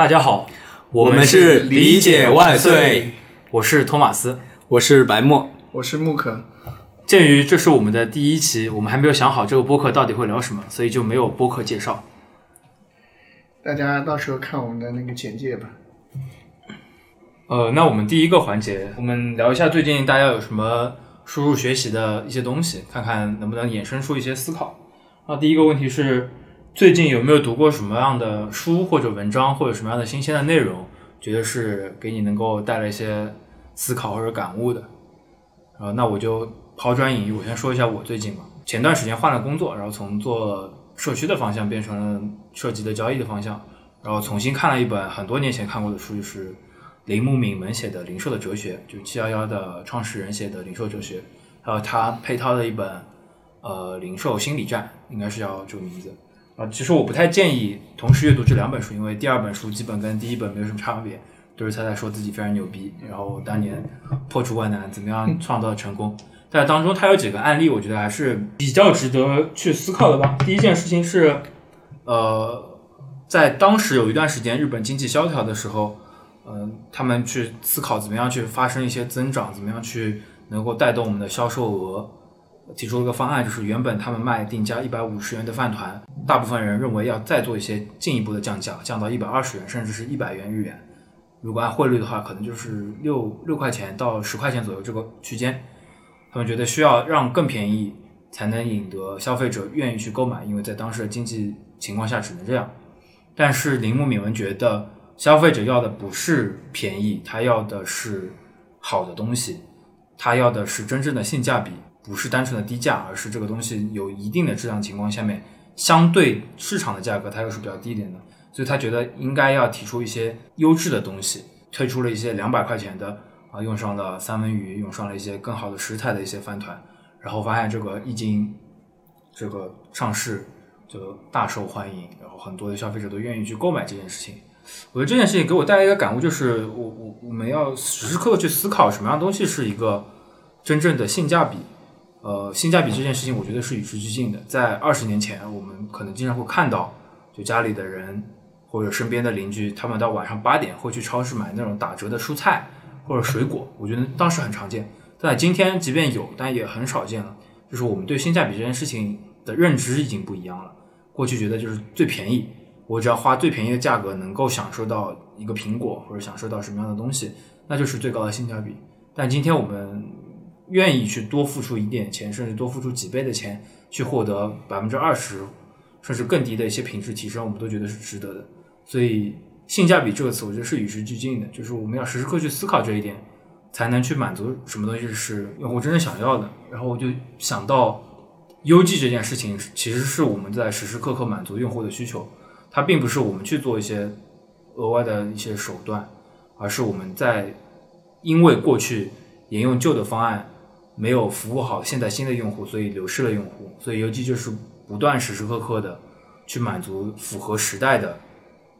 大家好，我们是理解万岁，我是托马斯，我是白墨，我是木可。鉴于这是我们的第一期，我们还没有想好这个播客到底会聊什么，所以就没有播客介绍。大家到时候看我们的那个简介吧。呃，那我们第一个环节，我们聊一下最近大家有什么输入学习的一些东西，看看能不能衍生出一些思考。那第一个问题是，最近有没有读过什么样的书或者文章，或者什么样的新鲜的内容，觉得是给你能够带来一些思考或者感悟的？呃，那我就抛砖引玉，我先说一下我最近吧。前段时间换了工作，然后从做社区的方向变成了涉及的交易的方向，然后重新看了一本很多年前看过的书，就是铃木敏文写的《零售的哲学》，就是七幺幺的创始人写的《零售哲学》，还有他配套的一本呃《零售心理战》，应该是叫这个名字。啊，其实我不太建议同时阅读这两本书，因为第二本书基本跟第一本没有什么差别，都是他在说自己非常牛逼，然后当年破除万难，怎么样创造成功。在当中，他有几个案例，我觉得还是比较值得去思考的吧。第一件事情是，呃，在当时有一段时间日本经济萧条的时候，嗯、他们去思考怎么样去发生一些增长，怎么样去能够带动我们的销售额。提出了一个方案，就是原本他们卖定价一百五十元的饭团，大部分人认为要再做一些进一步的降价，降到一百二十元，甚至是一百元日元。如果按汇率的话，可能就是六六块钱到十块钱左右这个区间。他们觉得需要让更便宜，才能引得消费者愿意去购买，因为在当时的经济情况下只能这样。但是铃木敏文觉得，消费者要的不是便宜，他要的是好的东西，他要的是真正的性价比，不是单纯的低价，而是这个东西有一定的质量情况下面，相对市场的价格它又是比较低廉的，所以他觉得应该要提出一些优质的东西，推出了一些两百块钱的啊，用上了三文鱼，用上了一些更好的食材的一些饭团，然后发现这个一经这个上市就大受欢迎，然后很多的消费者都愿意去购买这件事情。我觉得这件事情给我带来一个感悟，就是我我我们要时时刻刻去思考什么样东西是一个真正的性价比。呃，性价比这件事情，我觉得是与时俱进的。在二十年前，我们可能经常会看到，就家里的人或者身边的邻居，他们到晚上八点会去超市买那种打折的蔬菜或者水果，我觉得当时很常见。但今天即便有，但也很少见了。就是我们对性价比这件事情的认知已经不一样了。过去觉得就是最便宜，我只要花最便宜的价格能够享受到一个苹果或者享受到什么样的东西，那就是最高的性价比。但今天我们愿意去多付出一点钱，甚至多付出几倍的钱，去获得百分之二十甚至更低的一些品质提升，我们都觉得是值得的。所以性价比这个词，我觉得是与时俱进的，就是我们要时时刻去思考这一点，才能去满足什么东西是用户真正想要的。然后我就想到优绩这件事情，其实是我们在时时刻刻满足用户的需求，它并不是我们去做一些额外的一些手段，而是我们在因为过去沿用旧的方案没有服务好现在新的用户，所以流失了用户。所以游记就是不断时时刻刻的去满足符合时代的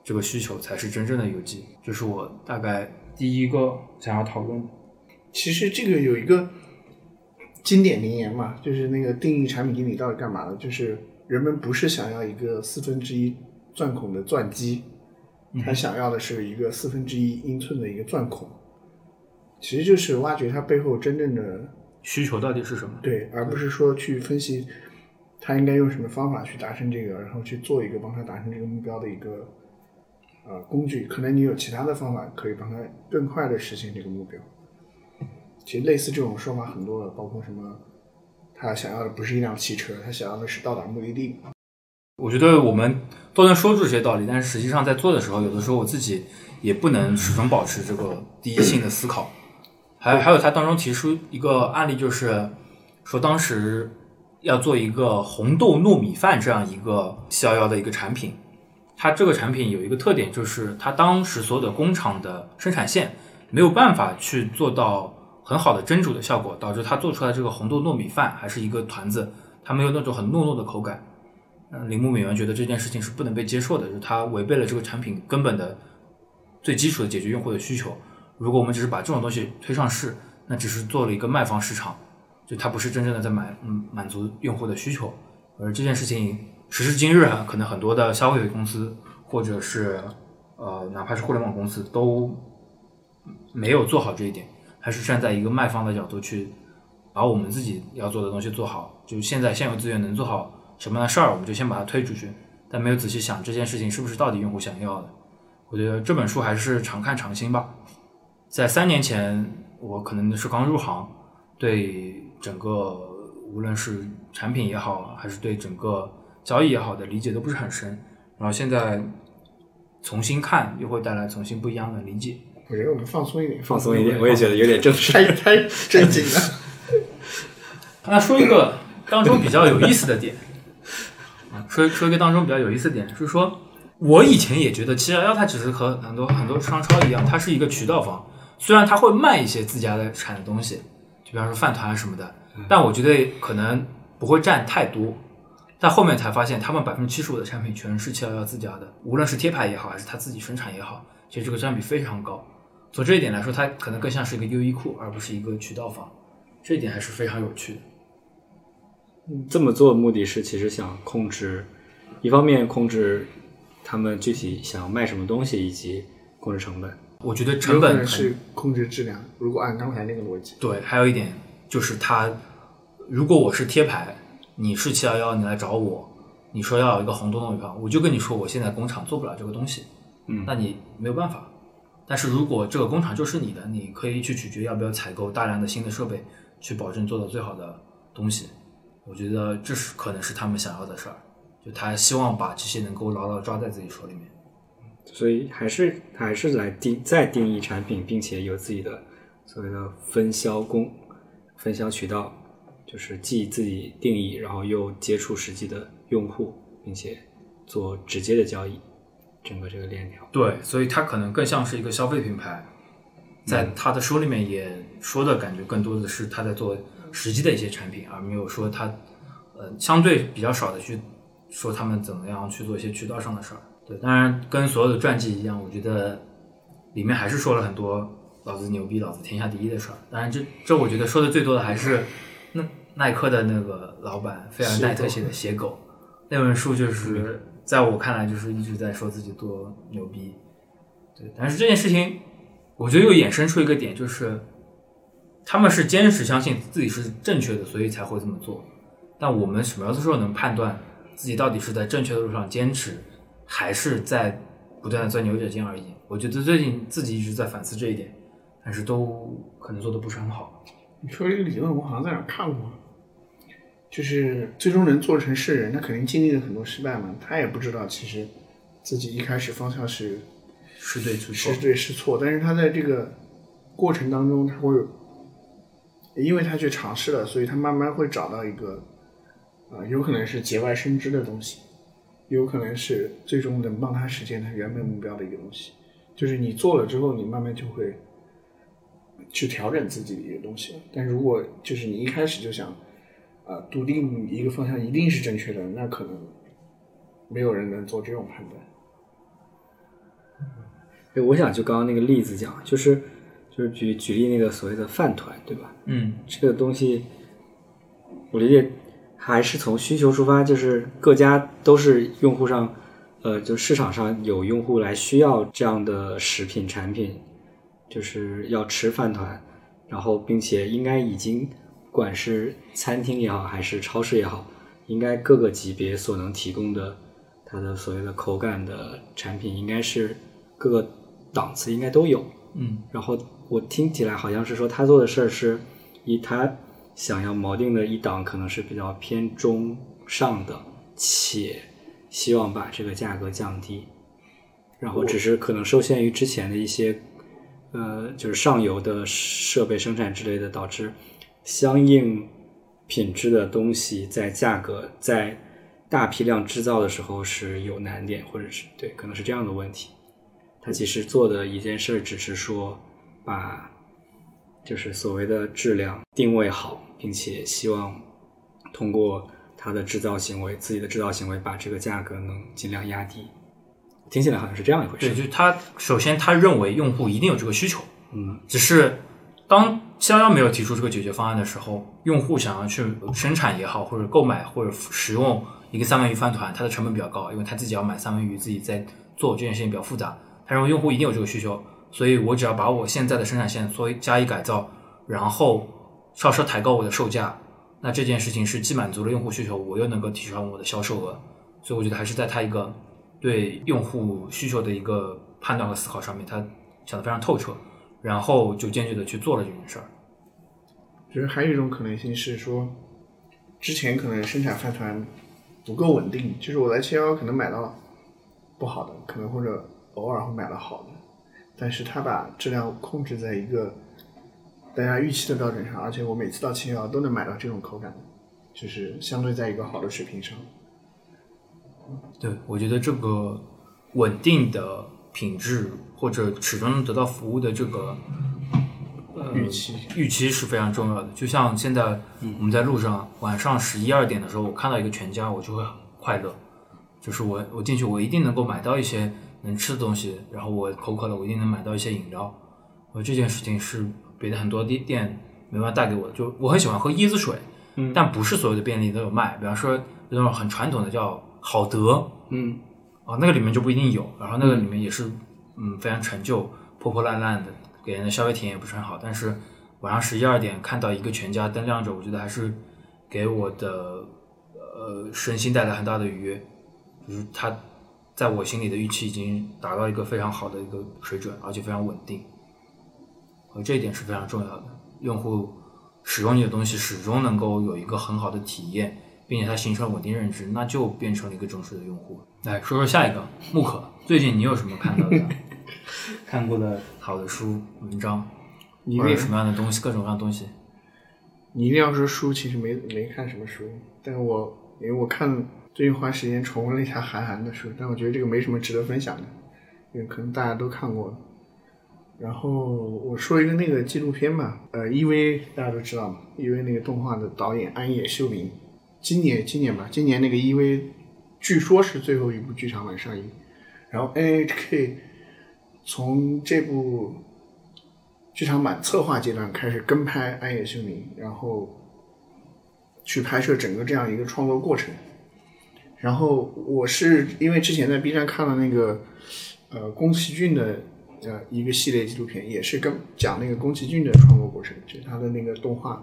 这个需求，才是真正的游记。这是我大概第一个想要讨论的。其实这个有一个经典名言嘛，就是那个定义产品经理到底干嘛的？就是人们不是想要一个四分之一钻孔的钻机，他想要的是一个四分之一英寸的一个钻孔。其实就是挖掘它背后真正的需求到底是什么？对，而不是说去分析他应该用什么方法去达成这个，然后去做一个帮他达成这个目标的一个呃工具。可能你有其他的方法可以帮他更快的实现这个目标。其实类似这种说法很多了，包括什么，他想要的不是一辆汽车，他想要的是到达目的地。我觉得我们都能说出这些道理，但是实际上在做的时候，有的时候我自己也不能始终保持这个第一性的思考。还还有他当中提出一个案例，就是说当时要做一个红豆糯米饭这样一个七幺幺的一个产品，它这个产品有一个特点，就是它当时所有的工厂的生产线没有办法去做到很好的蒸煮的效果，导致它做出来这个红豆糯米饭还是一个团子，它没有那种很糯糯的口感。嗯，铃木敏文觉得这件事情是不能被接受的，就是它违背了这个产品根本的最基础的解决用户的需求。如果我们只是把这种东西推上市，那只是做了一个卖方市场，就它不是真正的在满嗯满足用户的需求。而这件事情时至今日啊，可能很多的消费公司或者是呃，哪怕是互联网公司都没有做好这一点，还是站在一个卖方的角度去把我们自己要做的东西做好。就现在现有资源能做好什么样的事儿，我们就先把它推出去，但没有仔细想这件事情是不是到底用户想要的。我觉得这本书还是常看常新吧。在三年前，我可能是刚入行，对整个无论是产品也好，还是对整个交易也好的理解都不是很深。然后现在重新看，又会带来重新不一样的理解。我觉得我们放松一点，放松一点，我也觉得有点正式。太太正经了。那说一个当中比较有意思的点，啊，说说一个当中比较有意思的点，是说我以前也觉得七幺幺它只是和很多很多商超一样，它是一个渠道方，虽然他会卖一些自家的产的东西，就比方说饭团啊什么的，但我觉得可能不会占太多。但后面才发现，他们百分之七十五的产品全是七幺幺自家的，无论是贴牌也好，还是他自己生产也好，其实这个占比非常高。从这一点来说，它可能更像是一个优衣库，而不是一个渠道方，这一点还是非常有趣的。这么做的目的是，其实想控制，一方面控制他们具体想要卖什么东西，以及控制成本。我觉得成本是控制质量。如果按刚才那个逻辑，对，还有一点就是它，如果我是贴牌，你是七幺幺，你来找我，你说要有一个红咚咚一票，我就跟你说我现在工厂做不了这个东西，嗯那你没有办法。但是如果这个工厂就是你的，你可以去取决要不要采购大量的新的设备，去保证做到最好的东西。我觉得这是可能是他们想要的事儿，就他希望把这些能够牢牢抓在自己手里面。所以还是还是来定再定义产品，并且有自己的所谓的分销工、分销渠道，就是既自己定义，然后又接触实际的用户，并且做直接的交易，整个这个链条。对，所以它可能更像是一个消费品牌，在他的书里面也说的感觉更多的是他在做实际的一些产品，而没有说他呃相对比较少的去说他们怎么样去做一些渠道上的事儿。对，当然跟所有的传记一样，我觉得里面还是说了很多老子牛逼、老子天下第一的事儿。当然这这我觉得说的最多的还是那耐克的那个老板菲尔奈特写的《写狗》那本书，就是在我看来就是一直在说自己多牛逼。对，但是这件事情，我觉得又衍生出一个点，就是他们是坚持相信自己是正确的，所以才会这么做。但我们什么时候能判断自己到底是在正确的路上坚持，还是在不断的钻牛角尖而已？我觉得最近自己一直在反思这一点，但是都可能做的不是很好。你说这个理论，我好像在哪儿看过，就是最终能做成是人，他肯定经历了很多失败嘛，他也不知道其实自己一开始方向是是对是错是，对是错，但是他在这个过程当中，他会，因为他去尝试了，所以他慢慢会找到一个，啊、有可能是节外生枝的东西，有可能是最终能帮他实现他原本目标的一个东西，就是你做了之后，你慢慢就会去调整自己的一个东西。但如果就是你一开始就想，啊、笃定一个方向一定是正确的，那可能没有人能做这种判断。哎，我想就刚刚那个例子讲，就是就是举举例那个所谓的饭团，对吧？嗯，这个东西，我理解还是从需求出发，就是各家都是用户上，呃，就市场上有用户来需要这样的食品产品，就是要吃饭团，然后并且应该已经不管是餐厅也好，还是超市也好，应该各个级别所能提供的它的所谓的口感的产品，应该是各个档次应该都有。嗯，然后我听起来好像是说他做的事儿是以他想要锚定的一档可能是比较偏中上的，且希望把这个价格降低，然后只是可能受限于之前的一些呃就是上游的设备生产之类的，导致相应品质的东西在价格在大批量制造的时候是有难点，或者是对可能是这样的问题。他其实做的一件事，只是说把就是所谓的质量定位好，并且希望通过他的制造行为，自己的制造行为，把这个价格能尽量压低。听起来好像是这样一回事对，就是他首先他认为用户一定有这个需求，嗯，只是当七幺幺没有提出这个解决方案的时候，用户想要去生产也好，或者购买或者使用一个三文鱼饭团，它的成本比较高，因为他自己要买三文鱼，自己在做这件事情比较复杂，他认为用户一定有这个需求，所以我只要把我现在的生产线做加以改造，然后稍稍抬高我的售价，那这件事情是既满足了用户需求，我又能够提升我的销售额，所以我觉得还是在他一个对用户需求的一个判断和思考上面，他想的非常透彻，然后就坚决的去做了这件事儿。其实还有一种可能性是说，之前可能生产饭团不够稳定，就是我在七幺幺可能买到不好的，可能或者偶尔会买到好的，但是他把质量控制在一个大家预期的标准上，而且我每次到七幺幺都能买到这种口感，就是相对在一个好的水平上。对，我觉得这个稳定的品质或者始终能得到服务的这个呃预期预期是非常重要的。就像现在我们在路上晚上十一二点的时候，我看到一个全家，我就会很快乐。就是我我进去，我一定能够买到一些能吃的东西，然后我口渴了，我一定能买到一些饮料。我这件事情是别的很多店店没办法带给我的。就我很喜欢喝椰子水，嗯但不是所有的便利都有卖。比方说那种很传统的叫好德，嗯啊，那个里面就不一定有，然后那个里面也是，嗯，非常陈旧、破破烂烂的，给人的消费体验也不是很好。但是晚上十一二点看到一个全家灯亮着，我觉得还是给我的呃身心带来很大的愉悦，就是它在我心里的预期已经达到一个非常好的一个水准，而且非常稳定，而这一点是非常重要的。用户使用你的东西始终能够有一个很好的体验，并且它形成了稳定认知，那就变成了一个忠实的用户。来说说下一个木可，最近你有什么看到的、看过的好的书、文章，你那或者什么样的东西，各种各样的东西？你一定要说书，其实没没看什么书，但是我因为我看最近花时间重温了一下韩寒的书，但我觉得这个没什么值得分享的，因为可能大家都看过了。然后我说一个那个纪录片吧，呃，EV 大家都知道嘛，EV 那个动画的导演安野秀明，今年今年吧，今年那个 EV 据说是最后一部剧场版上映，然后 NHK 从这部剧场版策划阶段开始跟拍安野秀明，然后去拍摄整个这样一个创作过程。然后我是因为之前在 B 站看了那个呃宫崎骏的呃一个系列纪录片，也是跟讲那个宫崎骏的创作过程，就是他的那个动画，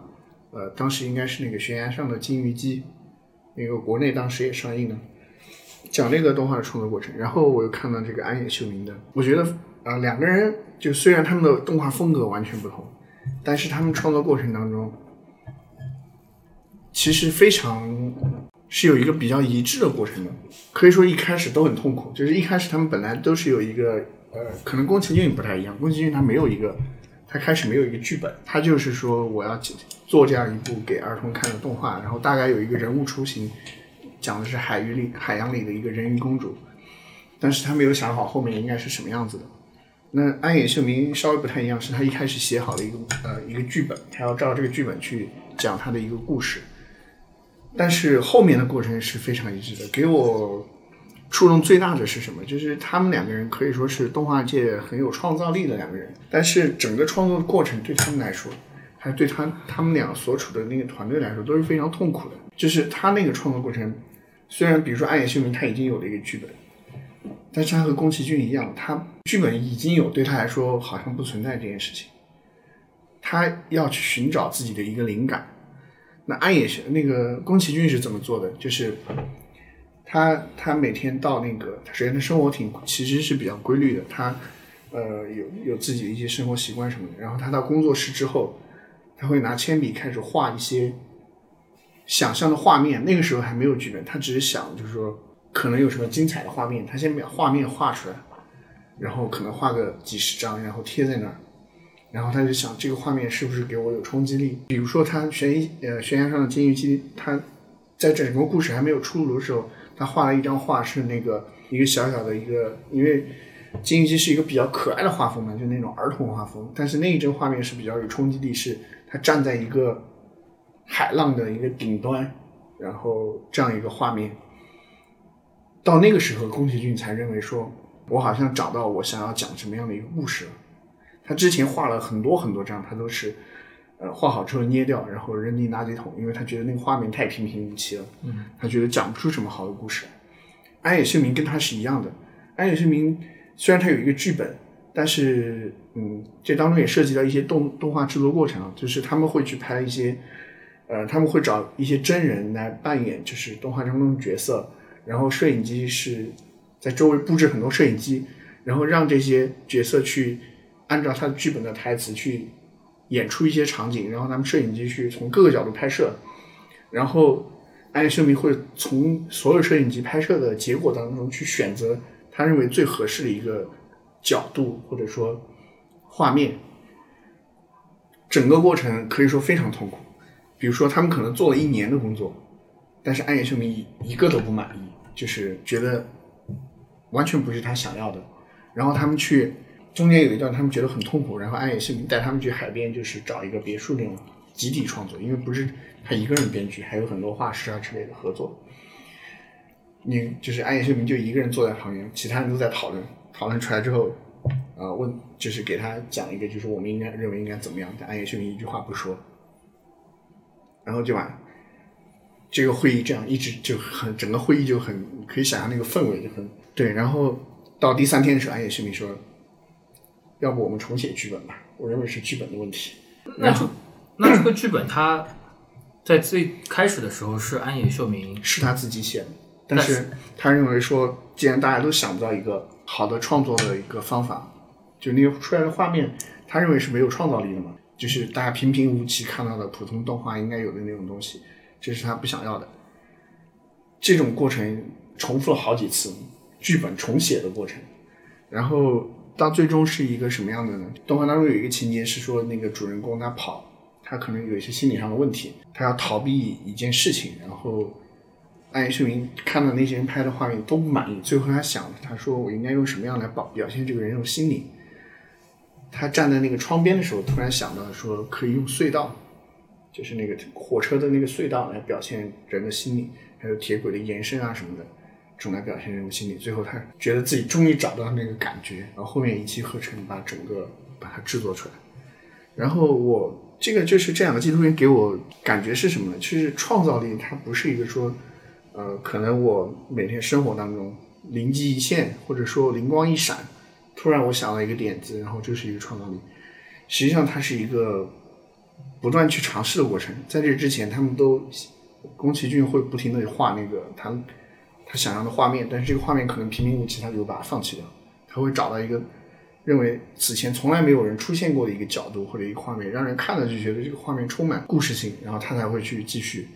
呃当时应该是那个悬崖上的金鱼姬，那个国内当时也上映了。讲那个动画的创作过程，然后我又看到这个安野秀明的，我觉得啊、两个人就虽然他们的动画风格完全不同，但是他们创作过程当中，其实非常是有一个比较一致的过程的。可以说一开始都很痛苦，就是一开始他们本来都是有一个呃，可能宫崎骏不太一样，宫崎骏他没有一个，他开始没有一个剧本，他就是说我要做这样一部给儿童看的动画，然后大概有一个人物雏形，讲的是海域里海洋里的一个人鱼公主，但是他没有想好后面应该是什么样子的。那安野秀明稍微不太一样，是他一开始写好了一个呃一个剧本，他要照这个剧本去讲他的一个故事，但是后面的过程是非常一致的。给我触动最大的是什么？就是他们两个人可以说是动画界很有创造力的两个人，但是整个创作的过程对他们来说，还对他他们俩所处的那个团队来说都是非常痛苦的。就是他那个创作过程，虽然比如说暗夜秀明他已经有了一个剧本，但是他和宫崎骏一样，他剧本已经有，对他来说好像不存在这件事情。他要去寻找自己的一个灵感。那安野是那个宫崎骏是怎么做的？就是他他每天到那个，首先他生活挺其实是比较规律的，他呃有有自己的一些生活习惯什么的。然后他到工作室之后，他会拿铅笔开始画一些想象的画面。那个时候还没有剧本，他只是想就是说可能有什么精彩的画面，他先把画面画出来，然后可能画个几十张，然后贴在那儿。然后他就想这个画面是不是给我有冲击力？比如说他悬疑呃悬崖上的金鱼姬，他在整个故事还没有出炉的时候，他画了一张画，是那个一个小小的一个，因为金鱼姬是一个比较可爱的画风嘛，就那种儿童画风。但是那一帧画面是比较有冲击力，是他站在一个海浪的一个顶端，然后这样一个画面。到那个时候，宫崎骏才认为说，我好像找到我想要讲什么样的一个故事了。他之前画了很多很多张，他都是，呃，画好之后捏掉，然后扔进垃圾桶，因为他觉得那个画面太平平无奇了，嗯，他觉得讲不出什么好的故事。安野秀明跟他是一样的，安野秀明虽然他有一个剧本，但是嗯，这当中也涉及到一些动动画制作过程啊，就是他们会去拍一些，呃，他们会找一些真人来扮演就是动画当中的角色，然后摄影机是在周围布置很多摄影机，然后让这些角色去按照他的剧本的台词去演出一些场景，然后他们摄影机去从各个角度拍摄，然后暗夜秀明会从所有摄影机拍摄的结果当中去选择他认为最合适的一个角度或者说画面。整个过程可以说非常痛苦，比如说他们可能做了一年的工作，但是暗夜秀明一一个都不满意，就是觉得完全不是他想要的。然后他们去中间有一段他们觉得很痛苦，然后暗夜秀明带他们去海边，就是找一个别墅那种集体创作，因为不是他一个人编剧，还有很多画师啊之类的合作。你就是暗夜秀明就一个人坐在旁边，其他人都在讨论，讨论出来之后，呃，问就是给他讲一个，就是我们应该认为应该怎么样，但暗夜秀明一句话不说，然后就把这个会议这样一直就很整个会议就很可以想象那个氛围就很对，然后到第三天的时候，暗夜秀明说，要不我们重写剧本吧，我认为是剧本的问题。那这那这个剧本它在最开始的时候是安野秀明，是他自己写的，但是他认为说，既然大家都想不到一个好的创作的一个方法，就那个出来的画面，他认为是没有创造力的嘛，就是大家平平无奇看到的普通动画应该有的那种东西，这是他不想要的。这种过程重复了好几次，剧本重写的过程，然后到最终是一个什么样的呢？动画当中有一个情节是说，那个主人公他跑，他可能有一些心理上的问题，他要逃避一件事情，然后暗夜秀明看到那些人拍的画面都不满意，最后他想，他说我应该用什么样来表表现这个人有心理？他站在那个窗边的时候，突然想到说可以用隧道，就是那个火车的那个隧道来表现人的心理，还有铁轨的延伸啊什么的，这种来表现人物心理。最后他觉得自己终于找到那个感觉，然后后面一气呵成把整个把它制作出来。然后我这个就是这两个纪录片给我感觉是什么呢？就是创造力，它不是一个说，呃，可能我每天生活当中灵机一现，或者说灵光一闪，突然我想到一个点子，然后就是一个创造力。实际上它是一个不断去尝试的过程。在这之前，他们都宫崎骏会不停的画那个他他想要的画面，但是这个画面可能平平无奇，他就把它放弃掉。他会找到一个认为此前从来没有人出现过的一个角度或者一个画面，让人看了就觉得这个画面充满故事性，然后他才会去继续。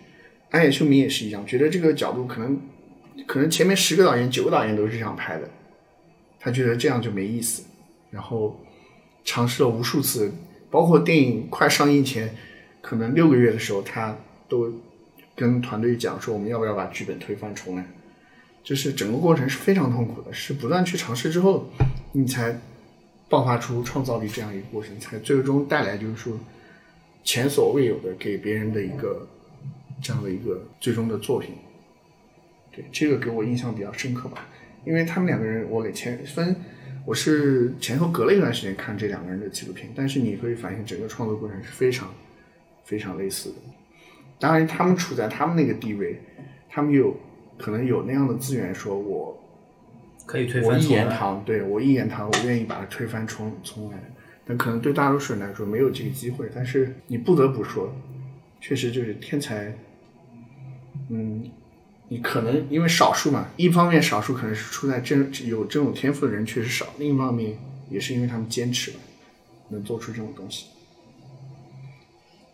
安野秀明也是一样，觉得这个角度可能可能前面十个导演九个导演都是这样拍的，他觉得这样就没意思，然后尝试了无数次，包括电影快上映前可能六个月的时候，他都跟团队讲说我们要不要把剧本推翻重来，就是整个过程是非常痛苦的，是不断去尝试之后，你才爆发出创造力这样一个过程，才最终带来就是说前所未有的给别人的一个这样的一个最终的作品。对，这个给我印象比较深刻吧，因为他们两个人，我给前分，我是前后隔了一段时间看这两个人的纪录片，但是你会发现整个创作过程是非常非常类似的。当然，他们处在他们那个地位，他们有可能有那样的资源，说我可以推我一翻重来。言堂，对我一言堂，我愿意把它推翻重重来。但可能对大多数人来说没有这个机会，但是你不得不说，确实就是天才，嗯，你可能因为少数嘛，一方面少数可能是出在这有这种天赋的人确实少，另一方面也是因为他们坚持了，能做出这种东西。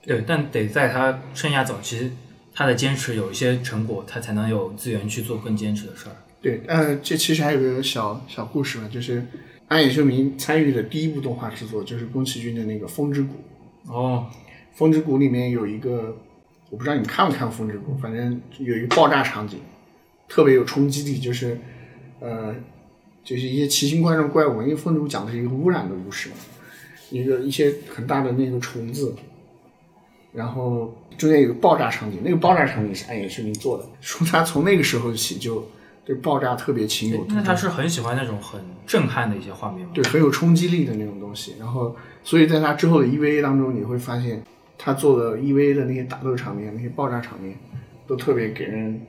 对，但得在他生涯早期，他的坚持有一些成果，他才能有资源去做更坚持的事儿。对，呃，这其实还有个小小故事嘛，就是安野秀明参与的第一部动画制作就是宫崎骏的那个《风之谷》。哦，《风之谷》里面有一个，我不知道你看没看过《风之谷》，反正有一个爆炸场景，特别有冲击力，就是呃，就是一些奇形怪状怪物。因为《风之谷》讲的是一个污染的故事嘛，一个一些很大的那个虫子，然后中间有个爆炸场景，那个爆炸场景是暗野秀明做的，说他从那个时候起就对爆炸特别情有独钟。那他是很喜欢那种很震撼的一些画面吗？对，很有冲击力的那种东西。然后，所以在他之后的 EVA 当中，你会发现他做的 EVA 的那些打斗场面、那些爆炸场面，都特别给人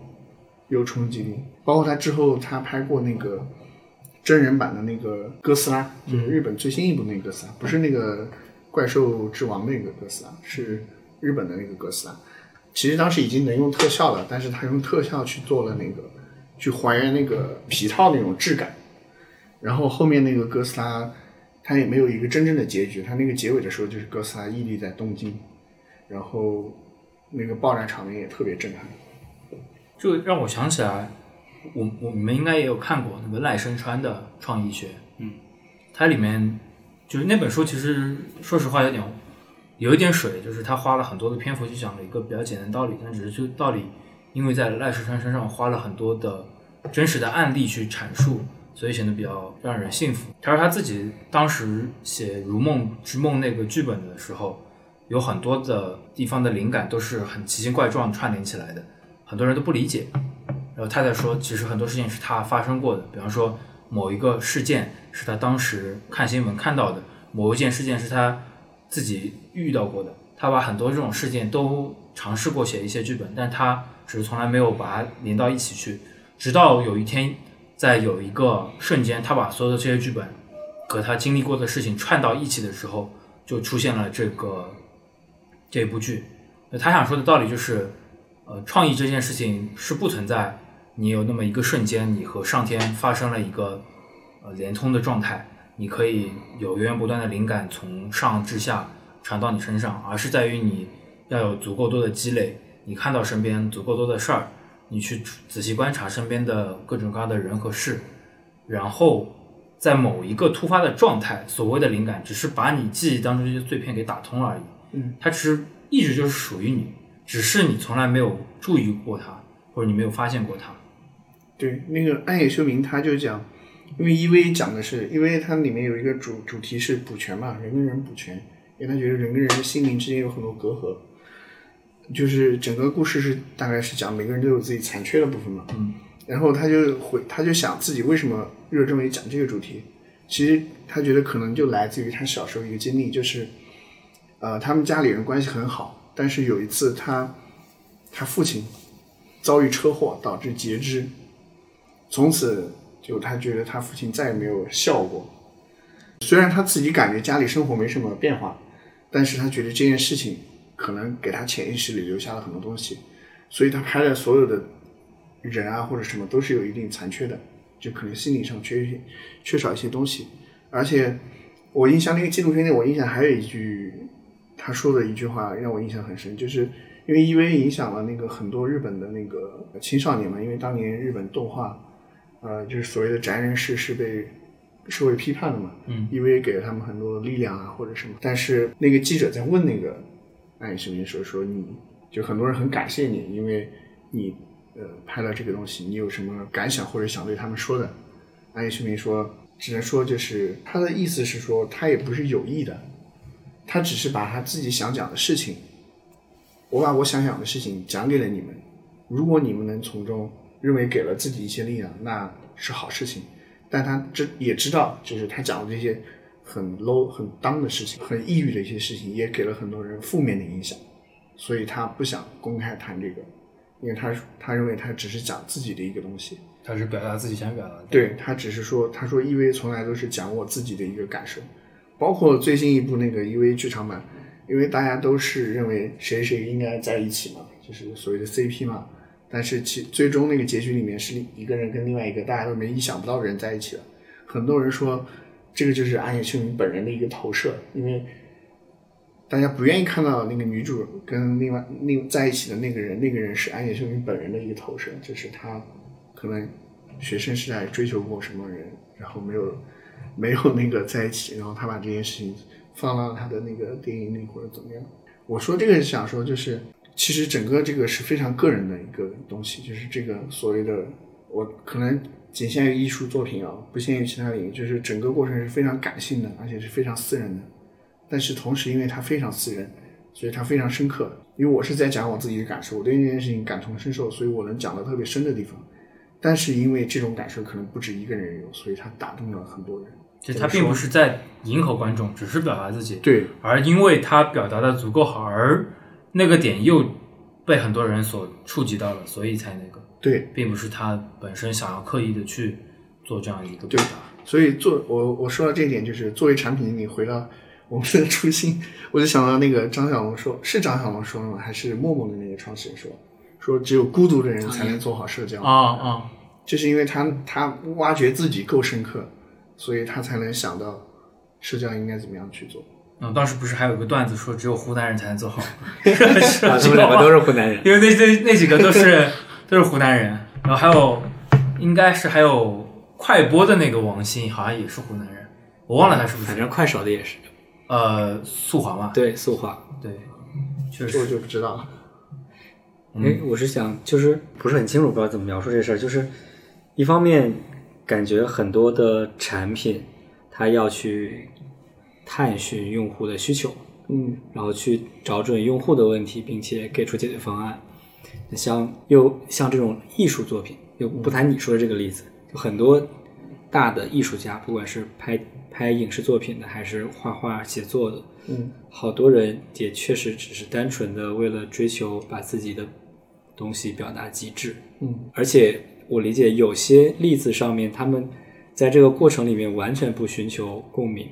有冲击力。包括他之后他拍过那个《真人版的那个哥斯拉，就是日本最新一部那个哥斯拉，不是那个怪兽之王那个哥斯拉，是日本的那个哥斯拉。其实当时已经能用特效了，但是他用特效去做了那个，去还原那个皮套那种质感。然后后面那个哥斯拉，它也没有一个真正的结局，它那个结尾的时候就是哥斯拉屹立在东京，然后那个爆炸场面也特别震撼。这个让我想起来，我我你们应该也有看过那个赖声川的《创意学》，嗯，它里面就是那本书，其实说实话有点有一点水，就是他花了很多的篇幅去讲了一个比较简单的道理，但只是这道理，因为在赖世川身上花了很多的真实的案例去阐述，所以显得比较让人信服。他说他自己当时写《如梦之梦》那个剧本的时候，有很多的地方的灵感都是很奇形怪状串联起来的，很多人都不理解。然后太太说，其实很多事情是他发生过的，比方说某一个事件是他当时看新闻看到的，某一件事件是他自己遇到过的。他把很多这种事件都尝试过写一些剧本，但他只是从来没有把它连到一起去。直到有一天，在有一个瞬间，他把所有的这些剧本和他经历过的事情串到一起的时候，就出现了这个这部剧。那他想说的道理就是，呃，创意这件事情是不存在你有那么一个瞬间，你和上天发生了一个呃连通的状态，你可以有源源不断的灵感从上至下传到你身上，而是在于你要有足够多的积累，你看到身边足够多的事儿，你去仔细观察身边的各种各样的人和事，然后在某一个突发的状态，所谓的灵感只是把你记忆当中这些碎片给打通了而已。嗯，它其实一直就是属于你，只是你从来没有注意过它，或者你没有发现过它。对，那个暗夜修明他就讲，因为 EV 讲的是，因为它里面有一个主主题是补全嘛，人跟人补全，因为他觉得人跟人心灵之间有很多隔阂，就是整个故事是大概是讲每个人都有自己残缺的部分嘛，嗯，然后他就回他就想自己为什么热衷于讲这个主题，其实他觉得可能就来自于他小时候一个经历，就是，呃，他们家里人关系很好，但是有一次他他父亲遭遇车祸导致截肢。从此就他觉得他父亲再也没有笑过。虽然他自己感觉家里生活没什么变化，但是他觉得这件事情可能给他潜意识里留下了很多东西，所以他拍的所有的人啊或者什么都是有一定残缺的，就可能心理上缺缺少一些东西。而且我印象那个纪录片里，我印象还有一句他说的一句话让我印象很深，就是因为 EV 影响了那个很多日本的那个青少年嘛，因为当年日本动画。呃，就是所谓的宅人士是被社会批判的嘛，嗯，EVA 给了他们很多力量啊或者什么。但是那个记者在问那个暗夜秀明的时候说，你就很多人很感谢你，因为你呃拍了这个东西，你有什么感想或者想对他们说的？暗夜秀明说，只能说就是他的意思是说，他也不是有意的，他只是把他自己想讲的事情，我把我想讲的事情讲给了你们，如果你们能从中。认为给了自己一些力量，那是好事情，但他知也知道，就是他讲的这些很 low、很 down 的事情，很抑郁的一些事情，也给了很多人负面的影响，所以他不想公开谈这个，因为他他认为他只是讲自己的一个东西，他是表达自己想表达的。对他只是说，他说 EV 从来都是讲我自己的一个感受，包括最新一部那个 EV 剧场版，因为大家都是认为谁谁应该在一起嘛，就是所谓的 CP 嘛。但是其最终那个结局里面是一个人跟另外一个大家都没意想不到的人在一起了。很多人说这个就是暗夜秀明本人的一个投射，因为大家不愿意看到那个女主跟另外另在一起的那个人，那个人是暗夜秀明本人的一个投射，就是他可能学生时代追求过什么人，然后没有没有那个在一起，然后他把这件事情放到他的那个电影里或者怎么样。我说这个想说就是。其实整个这个是非常个人的一个东西，就是这个所谓的我可能仅限于艺术作品啊，不限于其他领域，就是整个过程是非常感性的，而且是非常私人的。但是同时，因为它非常私人，所以它非常深刻。因为我是在讲我自己的感受，我对这件事情感同身受，所以我能讲到特别深的地方。但是因为这种感受可能不止一个人有，所以它打动了很多人。就他并不是在迎合观众，只是表达自己。对，而因为他表达的足够好，而那个点又被很多人所触及到了，所以才那个，对，并不是他本身想要刻意的去做这样一个对表达。所以做我我说到这一点，就是作为产品经理，回到我们的初心，我就想到那个张小龙说，是张小龙说的吗？还是陌陌的那个创始人说，说只有孤独的人才能做好社交啊啊，就是因为他他挖掘自己够深刻，所以他才能想到社交应该怎么样去做。嗯，当时不是还有个段子说，只有湖南人才能做好 啊，他们两个都是湖南人，因为那那那几个都是都是湖南人，然后还有应该是还有快播的那个王鑫，好像也是湖南人，我忘了他是不是。反正快手的也是，呃，速滑嘛，对，速滑。对，确实我，就不知道了。哎，我是想，就是不是很清楚，不知道怎么描述这事儿。就是一方面感觉很多的产品，它要去探寻用户的需求，嗯。然后去找准用户的问题，并且给出解决方案。像又像这种艺术作品，又不谈你说的这个例子，就很多大的艺术家，不管是拍拍影视作品的，还是画画写作的，嗯。好多人也确实只是单纯的为了追求把自己的东西表达极致，嗯。而且我理解有些例子上面，他们在这个过程里面完全不寻求共鸣，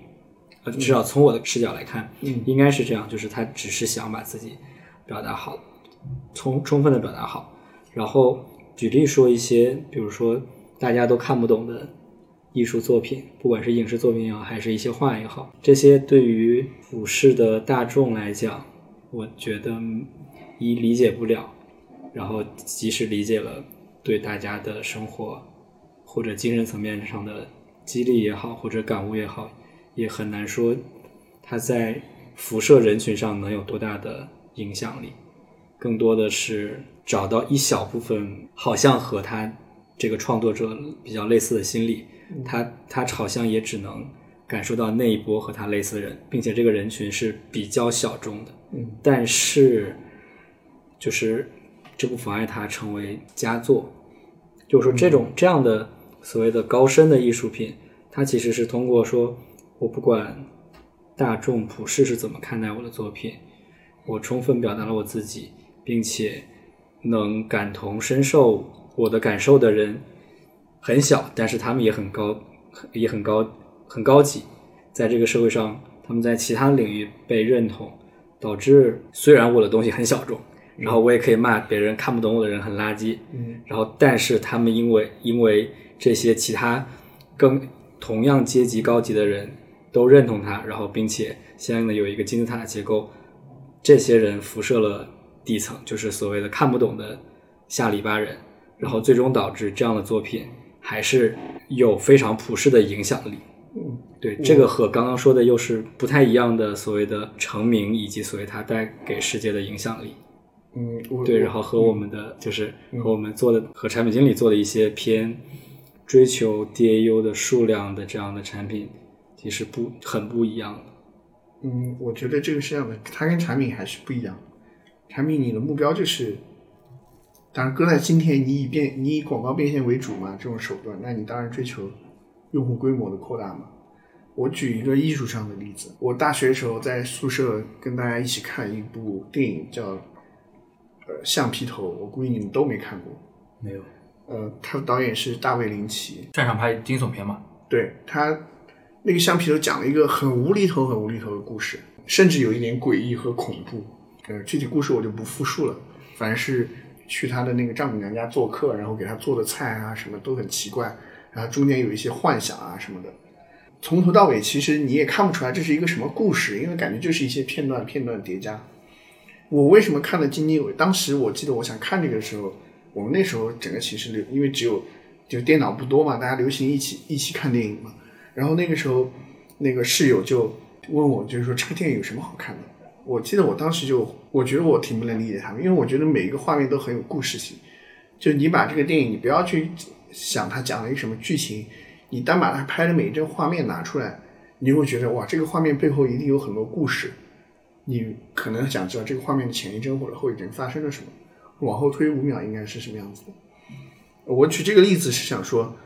呃，至少从我的视角来看，嗯。应该是这样，就是他只是想把自己表达好，充充分的表达好，然后举例说一些，比如说大家都看不懂的艺术作品，不管是影视作品也好，还是一些画也好，这些对于普世的大众来讲，我觉得一理解不了，然后即使理解了，对大家的生活或者精神层面上的激励也好，或者感悟也好，也很难说它在辐射人群上能有多大的影响力。更多的是找到一小部分好像和他这个创作者比较类似的心理，他他好像也只能感受到那一波和他类似的人，并且这个人群是比较小众的。嗯但是就是这不妨碍他成为佳作。就是说，这种这样的所谓的高深的艺术品，它其实是通过说，我不管大众普世是怎么看待我的作品，我充分表达了我自己，并且能感同身受我的感受的人很小，但是他们也很高，也很高，很高级，在这个社会上，他们在其他领域被认同，导致虽然我的东西很小众，然后我也可以骂别人看不懂我的人很垃圾，嗯然后但是他们因为因为这些其他更同样阶级高级的人都认同他，然后并且相应的有一个金字塔结构，这些人辐射了底层，就是所谓的看不懂的下里巴人，然后最终导致这样的作品还是有非常普世的影响力。嗯对，这个和刚刚说的又是不太一样的所谓的成名以及所谓它带给世界的影响力。嗯，对，然后和我们的就是和我们做的和产品经理做的一些偏追求 DAU 的数量的这样的产品，其实不很不一样的。嗯，我觉得这个是这样的，它跟产品还是不一样。产品你的目标就是，当然搁在今天，你以变你以广告变现为主嘛，这种手段，那你当然追求用户规模的扩大嘛。我举一个艺术上的例子，我大学的时候在宿舍跟大家一起看一部电影叫《呃橡皮头》，我估计你们都没看过。没有呃，他的导演是大卫林奇，擅长拍惊悚片嘛？对他那个橡皮头讲了一个很无厘头、很无厘头的故事，甚至有一点诡异和恐怖。呃，具体故事我就不复述了，反正是去他的那个丈母娘家做客，然后给他做的菜啊什么都很奇怪，然后中间有一些幻想啊什么的。从头到尾，其实你也看不出来这是一个什么故事，因为感觉就是一些片段片段叠加。我为什么看得津津有味？当时我记得我想看这个的时候，我们那时候整个寝室流，因为只有就电脑不多嘛，大家流行一起一起看电影嘛。然后那个时候，那个室友就问我，就是说这个电影有什么好看的？我记得我当时就，我觉得我挺不能理解他们，因为我觉得每一个画面都很有故事性。就你把这个电影，你不要去想它讲了一个什么剧情，你单把它拍的每一帧画面拿出来，你就会觉得哇，这个画面背后一定有很多故事。你可能想知道这个画面的前一帧或者后一帧发生了什么，往后推五秒应该是什么样子的。我举这个例子是想说，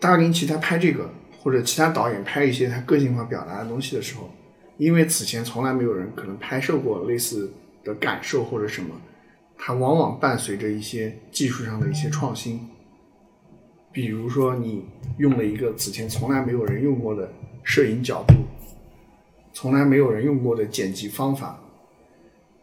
大林奇他拍这个，或者其他导演拍一些他个性化表达的东西的时候，因为此前从来没有人可能拍摄过类似的感受或者什么，它往往伴随着一些技术上的一些创新。比如说你用了一个此前从来没有人用过的摄影角度，从来没有人用过的剪辑方法，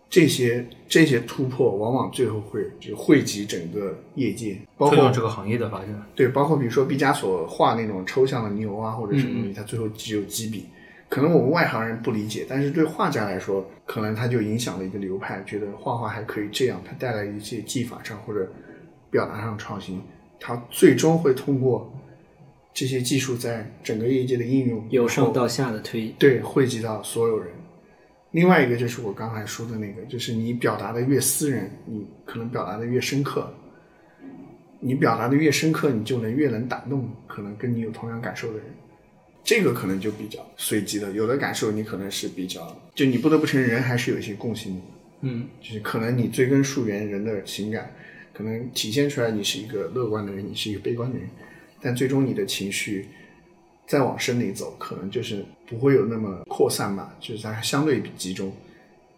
这些这些突破往往最后会就汇集整个业界，包推括动这个行业的发展。对，包括比如说毕加索画那种抽象的牛啊，或者什么东西，它最后只有几笔。可能我们外行人不理解，但是对画家来说，可能他就影响了一个流派，觉得画画还可以这样，它带来一些技法上或者表达上创新，它最终会通过这些技术在整个业界的应用，由上到下的推移。对，汇集到所有人。另外一个就是我刚才说的那个，就是你表达的越私人，你可能表达的越深刻。你表达的越深刻，你就能越能打动可能跟你有同样感受的人。这个可能就比较随机的，有的感受你可能是比较，就你不得不承认人还是有一些共性的。嗯，就是可能你追根溯源人的情感，可能体现出来你是一个乐观的人，你是一个悲观的人，但最终你的情绪再往深里走，可能就是不会有那么扩散吧，就是它相对集中。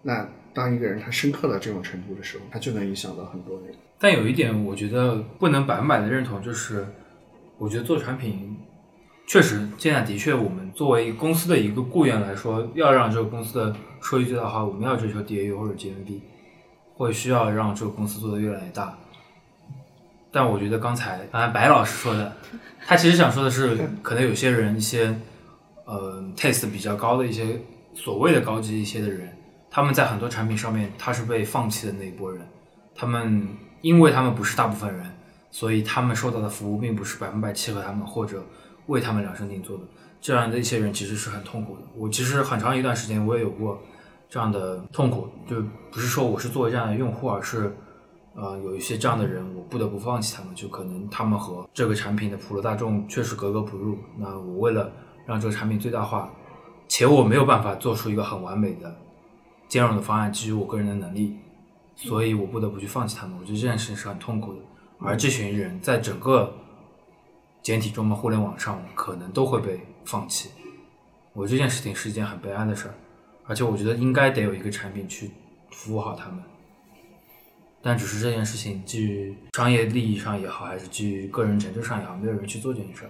那当一个人他深刻到这种程度的时候，他就能影响到很多人。但有一点，我觉得不能百分百的认同，就是我觉得做产品，确实现在的确，我们作为公司的一个雇员来说，要让这个公司的收益最大化，我们要追求 DAU 或者 GMV，或需要让这个公司做得越来越大。但我觉得刚才刚才白老师说的，他其实想说的是，可能有些人一些呃 taste 比较高的一些所谓的高级一些的人，他们在很多产品上面他是被放弃的那一波人，他们因为他们不是大部分人，所以他们受到的服务并不是百分百契合他们或者为他们量身定做的。这样的一些人其实是很痛苦的。我其实很长一段时间我也有过这样的痛苦，就不是说我是作为这样的用户，而是呃有一些这样的人，我不得不放弃他们，就可能他们和这个产品的普罗大众确实格格不入。那我为了让这个产品最大化，且我没有办法做出一个很完美的兼容的方案，基于我个人的能力，所以我不得不去放弃他们。我觉得这件事情是很痛苦的，而这群人在整个简体中文互联网上可能都会被放弃。我这件事情是一件很悲哀的事儿，而且我觉得应该得有一个产品去服务好他们。但只是这件事情基于商业利益上也好，还是基于个人成就上也好，没有人去做这件事儿。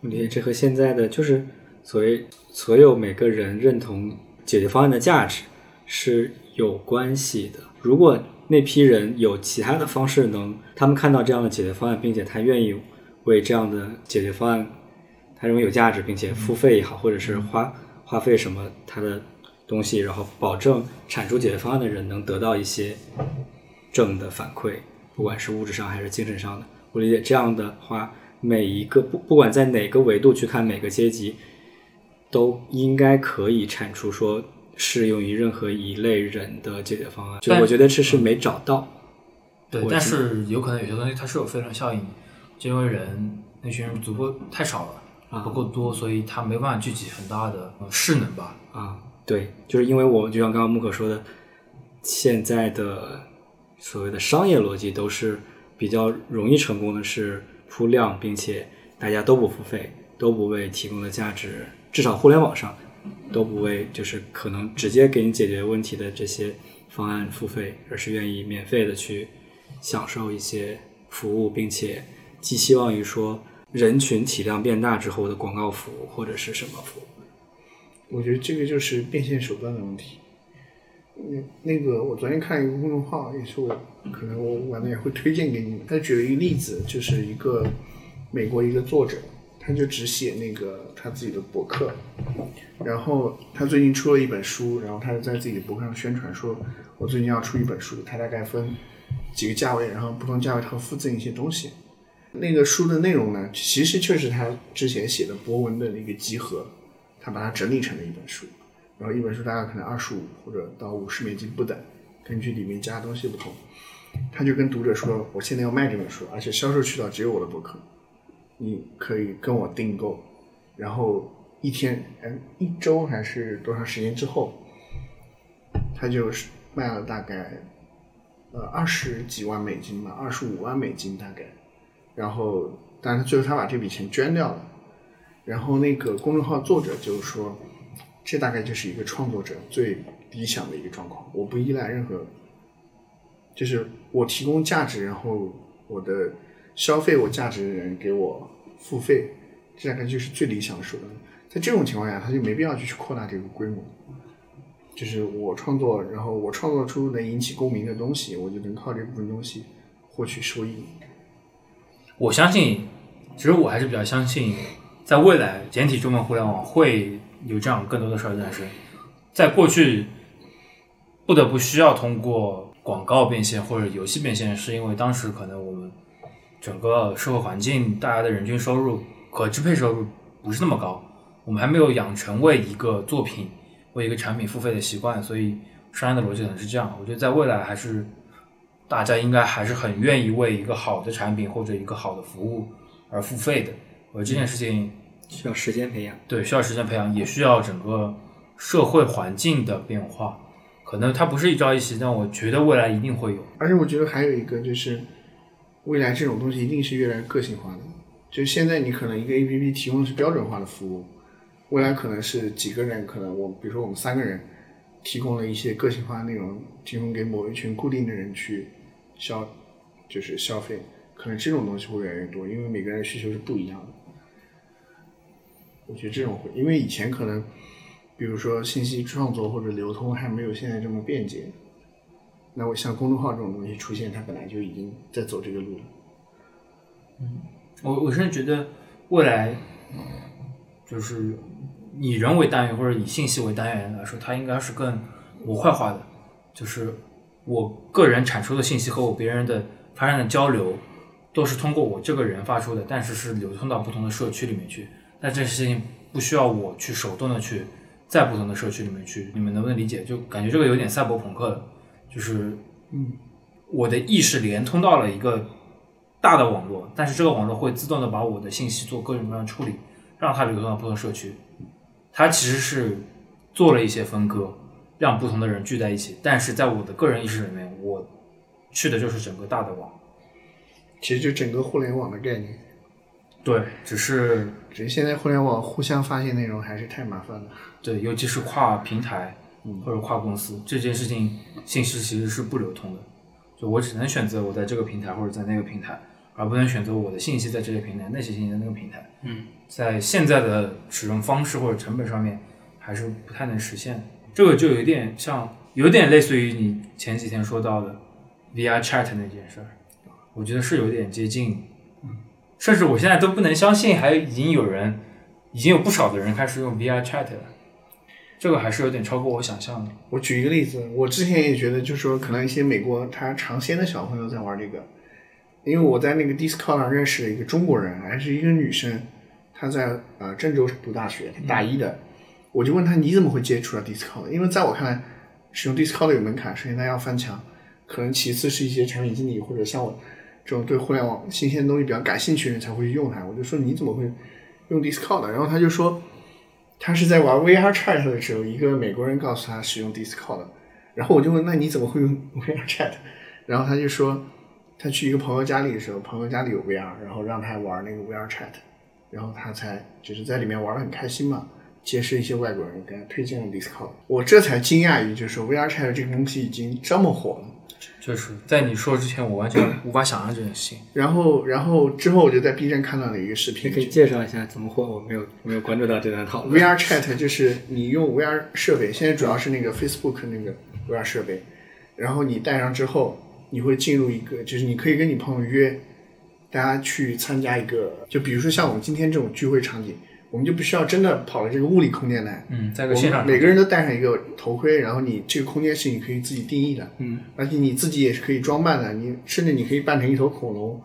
我理解这和现在的就是所谓所有每个人认同解决方案的价值是有关系的。如果那批人有其他的方式能，他们看到这样的解决方案，并且他愿意为这样的解决方案，他认为有价值，并且付费也好，或者是花花费什么他的东西，然后保证产出解决方案的人能得到一些正的反馈，不管是物质上还是精神上的。我理解这样的话，每一个不不管在哪个维度去看每个阶级，都应该可以产出说适用于任何一类人的解决方案。就我觉得这是没找到。对，但是有可能有些东西它是有非常效应，就因为人那群人足够太少了，啊不够多，所以他没办法聚集很大的呃势能吧。啊，对，就是因为我就像刚刚木可说的，现在的所谓的商业逻辑都是比较容易成功的，是铺量，并且大家都不付费，都不为提供的价值，至少互联网上都不为就是可能直接给你解决问题的这些方案付费，而是愿意免费的去享受一些服务，并且寄希望于说人群体量变大之后的广告服务或者是什么服务。我觉得这个就是变现手段的问题。嗯，那个我昨天看一个公众号，也是我可能我晚了也会推荐给你们。他举了一个例子，就是一个美国一个作者，他就只写那个他自己的博客，然后他最近出了一本书，然后他就在自己的博客上宣传说，我最近要出一本书，他大概分几个价位，然后不同价位他会附赠一些东西。那个书的内容呢，其实就是他之前写的博文的一个集合，他把它整理成了一本书。然后一本书大概可能二十五或者到五十美金不等，根据里面加的东西不同。他就跟读者说：“我现在要卖这本书，而且销售渠道只有我的博客，你可以跟我订购。然后一天，嗯，一周还是多长时间之后，他就是卖了大概呃二十几万美金吧，二十五万美金大概。然后，但是最后他把这笔钱捐掉了。然后那个公众号作者就说。”这大概就是一个创作者最理想的一个状况。我不依赖任何，就是我提供价值，然后我的消费我价值的人给我付费，这大概就是最理想的手段。在这种情况下，他就没必要去去扩大这个规模。就是我创作，然后我创作出能引起共鸣的东西，我就能靠这部分东西获取收益。我相信，其实我还是比较相信，在未来简体中文互联网会有这样更多的事儿诞生。在过去，不得不需要通过广告变现或者游戏变现，是因为当时可能我们整个社会环境，大家的人均收入、可支配收入不是那么高，我们还没有养成为一个作品、为一个产品付费的习惯，所以商业的逻辑可能是这样。我觉得在未来还是。大家应该还是很愿意为一个好的产品或者一个好的服务而付费的。我这件事情需要时间培养，对，需要时间培养，也需要整个社会环境的变化。可能它不是一朝一夕，但我觉得未来一定会有。而且我觉得还有一个就是，未来这种东西一定是越来越个性化的。就现在你可能一个 A P P 提供的是标准化的服务，未来可能是几个人，可能我比如说我们三个人提供了一些个性化的内容，提供给某一群固定的人去。消就是消费，可能这种东西会越来越多，因为每个人需求是不一样的。我觉得这种会，因为以前可能，比如说信息创作或者流通还没有现在这么便捷，那我像公众号这种东西出现，它本来就已经在走这个路了。嗯，我我甚至觉得未来，就是以人为单元或者以信息为单元来说，它应该是更模块化的，就是。我个人产出的信息和我别人的发生的交流，都是通过我这个人发出的，但是是流通到不同的社区里面去。但这事情不需要我去手动的去在不同的社区里面去，你们能不能理解？就感觉这个有点赛博朋克的，就是嗯，我的意识连通到了一个大的网络，但是这个网络会自动的把我的信息做各种各样的处理，让它流通到不同社区。它其实是做了一些分割。让不同的人聚在一起，但是在我的个人意识里面，我去的就是整个大的网，其实就整个互联网的概念。对，只是只是现在互联网互相发现内容还是太麻烦了。对，尤其是跨平台或者跨公司这件事情，信息其实是不流通的。就我只能选择我在这个平台或者在那个平台，而不能选择我的信息在这个平台，那些信息在那个平台。嗯，在现在的使用方式或者成本上面，还是不太能实现。这个就有点像，有点类似于你前几天说到的 VR Chat 那件事儿，我觉得是有点接近，甚至我现在都不能相信，还已经有人，已经有不少的人开始用 VR Chat 了，这个还是有点超过我想象的。我举一个例子，我之前也觉得，就是说可能一些美国他尝鲜的小朋友在玩这个，因为我在那个 Discord 上认识了一个中国人，还是一个女生，她在呃郑州读大学，大一的。我就问她你怎么会接触到 Discord？因为在我看来，使用 Discord 有门槛，首先他要翻墙，可能其次是一些产品经理或者像我这种对互联网新鲜东西比较感兴趣的人才会用它。我就说你怎么会用 Discord？然后他就说他是在玩 VR Chat 的时候，一个美国人告诉他使用 Discord。然后我就问那你怎么会用 VR Chat？然后他就说他去一个朋友家里的时候，朋友家里有 VR，然后让他玩那个 VR Chat，然后他才就是在里面玩的很开心嘛。结识一些外国人，给他推荐了 Discord，我这才惊讶于，就是说 VR Chat 这个东西已经这么火了。就是在你说之前，我完全无法想象这件事情。然后，然后之后我就在 B 站看到了一个视频，可以介绍一下怎么火？我没有没有关注到这段讨论。VR Chat 就是你用 VR 设备，现在主要是那个 Facebook 那个 VR 设备，然后你戴上之后，你会进入一个，就是你可以跟你朋友约，大家去参加一个，就比如说像我们今天这种聚会场景。我们就不需要真的跑到这个物理空间来，嗯，在个线上，每个人都戴上一个头盔，然后你这个空间是你可以自己定义的，嗯，而且你自己也是可以装扮的，你甚至你可以扮成一头恐龙，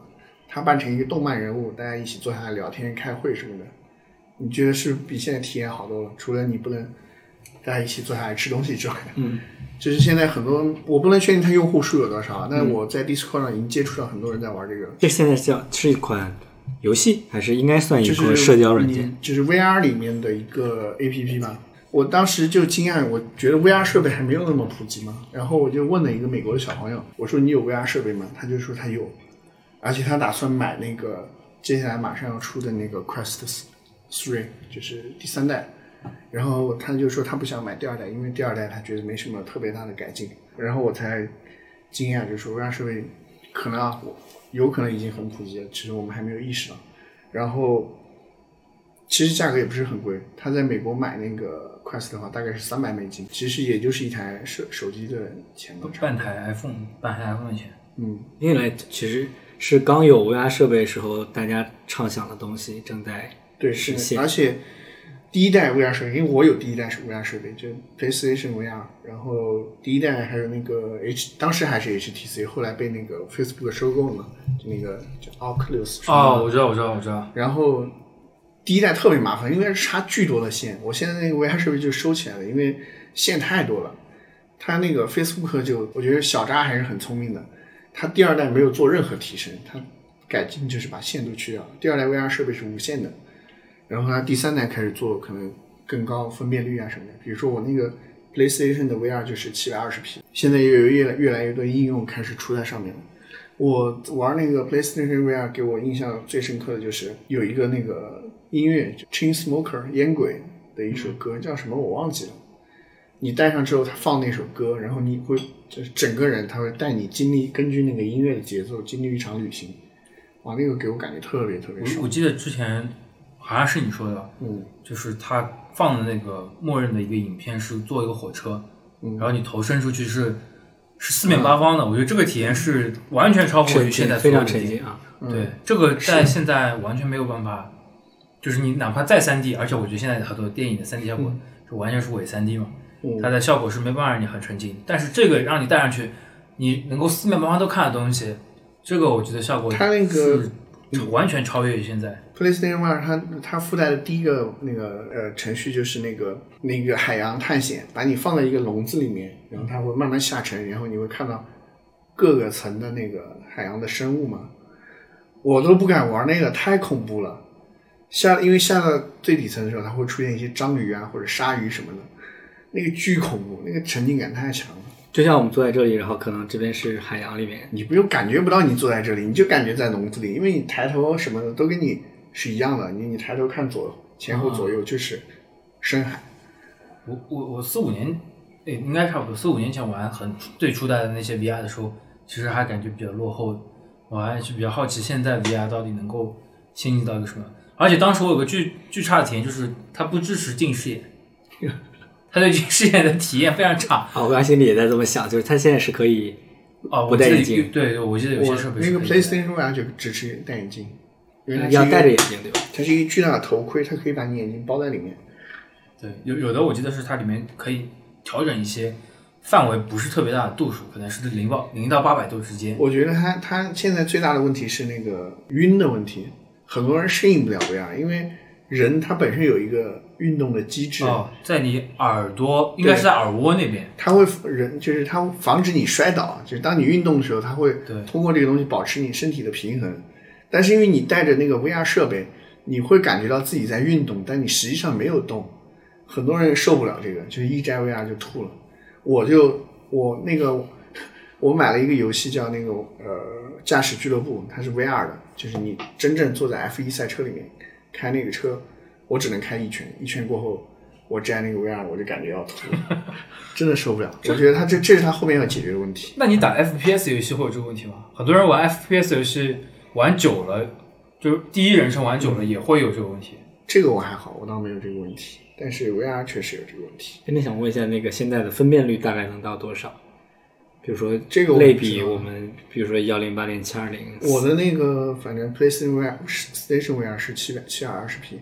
他扮成一个动漫人物，大家一起坐下来聊天、开会什么的，你觉得是比现在体验好多了？除了你不能大家一起坐下来吃东西之外，嗯，就是现在很多我不能确定它用户数有多少，但是我在 Discord 上已经接触到很多人在玩这个，这现在叫是一款。游戏还是应该算一个社交软件，就是 VR 里面的一个 APP 吧。我当时就惊讶，我觉得 VR 设备还没有那么普及嘛。然后我就问了一个美国的小朋友，我说你有 VR 设备吗？他就说他有，而且他打算买那个接下来马上要出的那个 Quest Three，就是第三代。然后他就说他不想买第二代，因为第二代他觉得没什么特别大的改进。然后我才惊讶，就说 VR 设备可能啊，我有可能已经很普及了，只是我们还没有意识到。然后其实价格也不是很贵，他在美国买那个 Quest 的话，大概是三百美金，其实也就是一台手手机的钱吧。半台 iPhone，半台 iPhone 的钱。嗯，因为其实是刚有 VR 设备时候，大家畅想的东西正在实现而且第一代 VR 设备，因为我有第一代是 VR 设备，就 PlayStation VR，然后第一代还有那个 H，当时还是 HTC，后来被那个 Facebook 收购了嘛，就那个叫 Oculus 哦，我知道，我知道，我知道。然后第一代特别麻烦，因为插巨多的线，我现在那个 VR 设备就收起来了，因为线太多了。它那个 Facebook 就我觉得小扎还是很聪明的，它第二代没有做任何提升，它改进就是把线都去掉了。第二代 VR 设备是无线的，然后它第三代开始做可能更高分辨率啊什么的，比如说我那个 PlayStation 的 VR 就是七百二十 P，现在也有越来越来越多应用开始出在上面了。我玩那个 PlayStation VR 给我印象最深刻的就是有一个那个音乐就 Chain Smoker 烟鬼的一首歌叫什么我忘记了。你戴上之后，他放那首歌，然后你会就是整个人，他会带你经历根据那个音乐的节奏经历一场旅行。哇，那个给我感觉特别特别爽。我我记得之前好像是你说的，嗯，就是他放的那个默认的一个影片是坐一个火车，嗯然后你头伸出去是是四面八方的，我觉得这个体验是完全超乎于现在所有的电影。沉浸啊。对，这个在现在完全没有办法，就是你哪怕再三 D，而且我觉得现在很多电影的三 D 效果就完全是伪三 D 嘛，嗯它的效果是没办法让你很沉浸。但是这个让你戴上去，你能够四面八方都看的东西，这个我觉得效果它那个是完全超越于现在。PlayStation VR 它它附带的第一个那个呃程序就是那个那个海洋探险，把你放在一个笼子里面，然后它会慢慢下沉，然后你会看到各个层的那个海洋的生物嘛。我都不敢玩那个，太恐怖了。下因为下到最底层的时候，它会出现一些章鱼啊或者鲨鱼什么的，那个巨恐怖，那个沉浸感太强了。就像我们坐在这里，然后可能这边是海洋里面，你不用感觉不到你坐在这里，你就感觉在笼子里，因为你抬头什么的都给你是一样的。你你抬头看左前后左右就是深海。我我我四五年，诶，应该差不多四五年前玩很最初代的那些 VR 的时候，其实还感觉比较落后，我还是比较好奇现在 VR 到底能够先进到一个什么。而且当时我有个巨巨差的体验，就是它不支持近视眼，它对近视眼的体验非常差。啊，我刚才心里也在这么想，就是它现在是可以哦，不戴眼镜对对，我记得有些设备那个是可以的 PlayStation VR 就支持戴眼镜，因为它要戴着眼镜，对吧？它是一个巨大的头盔，它可以把你眼睛包在里面。对，有有的我记得是它里面可以调整一些范围不是特别大的度数，可能是零到零到八百度之间。我觉得它它现在最大的问题是那个晕的问题，很多人适应不了 VR，因为人他本身有一个运动的机制，哦，在你耳朵，应该是在耳蜗那边。它会人就是它防止你摔倒，就是当你运动的时候，它会对通过这个东西保持你身体的平衡。但是因为你带着那个 VR 设备，你会感觉到自己在运动，但你实际上没有动。很多人受不了这个，就是一摘 VR 就吐了。我就我那个我买了一个游戏叫那个呃驾驶俱乐部，它是 VR 的，就是你真正坐在 F1 赛车里面开那个车，我只能开一圈，一圈过后我摘那个 VR 我就感觉要吐了，真的受不了。我觉得他这这是他后面要解决的问题。那你打 FPS 游戏会有这个问题吗？很多人玩 FPS 游戏玩久了，就是第一人称玩久了也会有这个问题。这个我还好，我倒没有这个问题，但是 VR 确实有这个问题。真的想问一下，那个现在的分辨率大概能到多少？比如说这个类比我们，比如说幺零八零七二零，我的那个反正 PlayStation VR Station VR 是七百七百二十 P，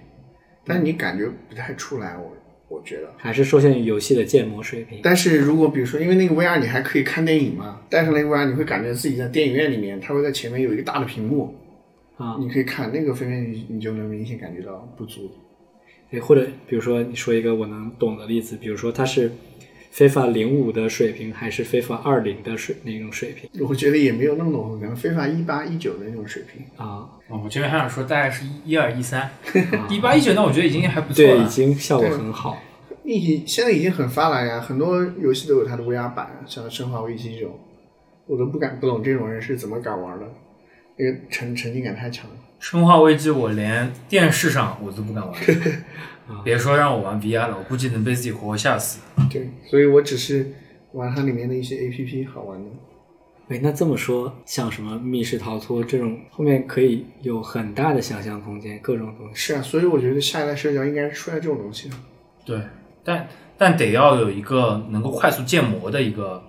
但是你感觉不太出来，我我觉得。还是受限于游戏的建模水平。但是如果比如说，因为那个 VR 你还可以看电影嘛，戴上那个 VR 你会感觉自己在电影院里面，它会在前面有一个大的屏幕，啊，你可以看那个分辨率，你就能明显感觉到不足。对，或者比如说你说一个我能懂的例子，比如说它是非法零五的水平，还是非法二零的水那种水平我觉得也没有那么浓，可能非法一八一九的那种水平。啊？哦，我这边还想说大概是一二一三，一八一九，那我觉得已经还不错对，已。经效果很好。已现在已经很发达呀，很多游戏都有它的 VR 版，像《生化危机》这种，我都不敢不懂这种人是怎么敢玩的，那个沉沉浸感太强了。生化危机我连电视上我都不敢玩，啊别说让我玩 VR 了，我估计能被自己活活吓死。对，所以我只是玩它里面的一些 APP 好玩的。哎，那这么说，像什么密室逃脱这种，后面可以有很大的想象空间，各种东西。是啊，所以我觉得下一代社交应该是出来这种东西的。对，但但得要有一个能够快速建模的一个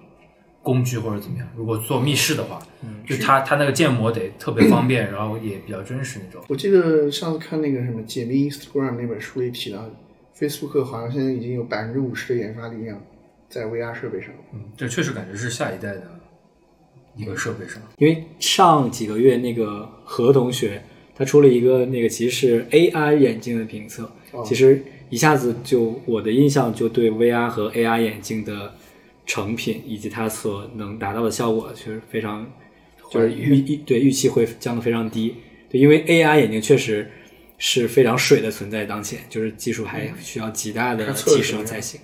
工具或者怎么样。如果做密室的话，就它它那个建模得特别方便，然后也比较真实那种。我记得上次看那个什么《解密 Instagram》那本书里提到，Facebook 好像现在已经有百分之五十的研发力量在 VR 设备上。嗯，这确实感觉是下一代的一个设备上。因为上几个月那个何同学他出了一个那个其实是 AR 眼镜的评测，哦其实一下子就我的印象就对 VR 和 AR 眼镜的成品以及它所能达到的效果，其实非常就是预预对预期会降得非常低。对，因为 AR 眼镜确实是非常水的存在，当前就是技术还需要极大的提升才行。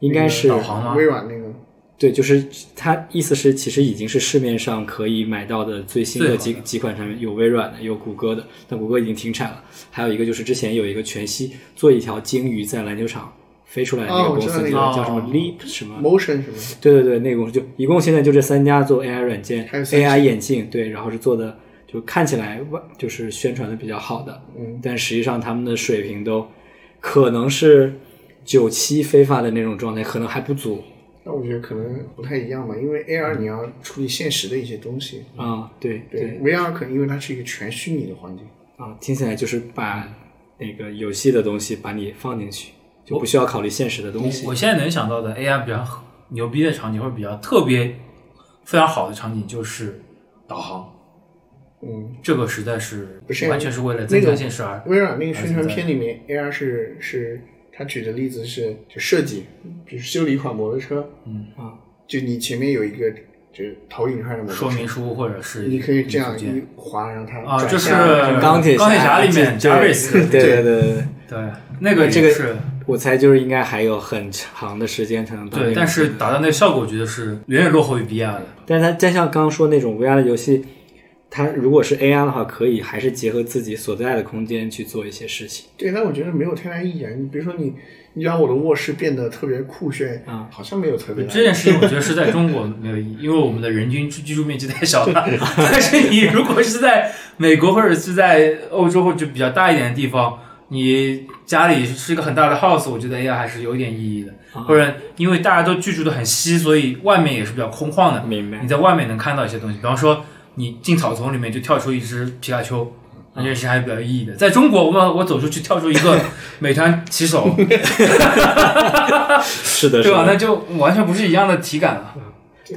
应该是导航吗微软那个对，就是它意思是，其实已经是市面上可以买到的最新的几的几款产品，有微软的，有谷歌的，但谷歌已经停产了。还有一个就是之前有一个全息做一条鲸鱼在篮球场飞出来那个公司，那个那个叫什么哦。Leap 什么？Motion 什么，对对对，那个公司就一共现在就这三家做 AI 软件、还有 AI 眼镜，对，然后是做的就看起来外就是宣传的比较好的，嗯，但实际上他们的水平都可能是九七非法的那种状态，可能还不足。那我觉得可能不太一样吧，因为 AR 你要处理现实的一些东西，啊、对对 VR 可能因为它是一个全虚拟的环境，啊，听起来就是把那个游戏的东西把你放进去，就不需要考虑现实的东西我。现在能想到的 AI 比较牛逼的场景，或者比较特别非常好的场景，就是导航。嗯，这个实在是不是完全是为了增加现实而微软那个宣传片里面，AR 是是他举的例子是就设计，比如修理一款摩托车，嗯啊，就你前面有一个就是投影上的说明，书或者是你可以这样一滑，让它啊，转就是钢铁钢铁侠里面对 Jarvis，对对对对对，那个这个是我猜就是应该还有很长的时间才能达到对，但是达到那个效果，我觉得是远远落后于 VR 的。但是它再像刚刚说那种 VR 的游戏，它如果是 AR 的话，可以还是结合自己所在的空间去做一些事情。对，但我觉得没有太大意义啊。你比如说你，你让我的卧室变得特别酷炫，啊好像没有特别这件事情我觉得是在中国没有意义，因为我们的人均居住面积太小了。但是你如果是在美国或者是在欧洲或者比较大一点的地方，你家里是一个很大的 house，我觉得 AI 还是有点意义的。或者因为大家都居住的很稀，所以外面也是比较空旷的。明白你在外面能看到一些东西，比方说你进草丛里面就跳出一只皮卡丘。那这件事还是比较有意义的。在中国，我们我走出去跳出一个 美团骑手，是的，对吧？那就完全不是一样的体感了。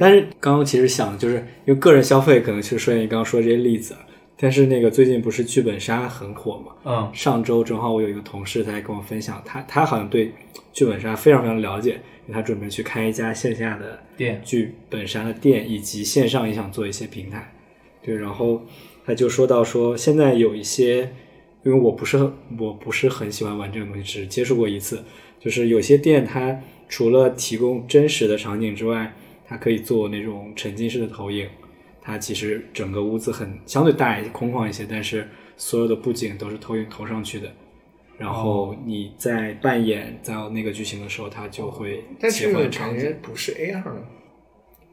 但是刚刚其实想，就是因为个人消费可能是说你刚刚说这些例子，但是那个最近不是剧本杀很火嘛？嗯，上周正好我有一个同事在跟我分享，他他好像对剧本杀非常非常了解，因为他准备去开一家线下的店剧本杀的店，以及线上也想做一些平台。对，然后他就说到说，现在有一些，因为我不是很我不是很喜欢玩这个东西，只接触过一次，就是有些店它除了提供真实的场景之外，它可以做那种沉浸式的投影。它其实整个屋子很相对大一些、空旷一些，但是所有的布景都是投影投上去的。然后你在扮演到那个剧情的时候，它就会但切这个感换场景。觉不是 AR 的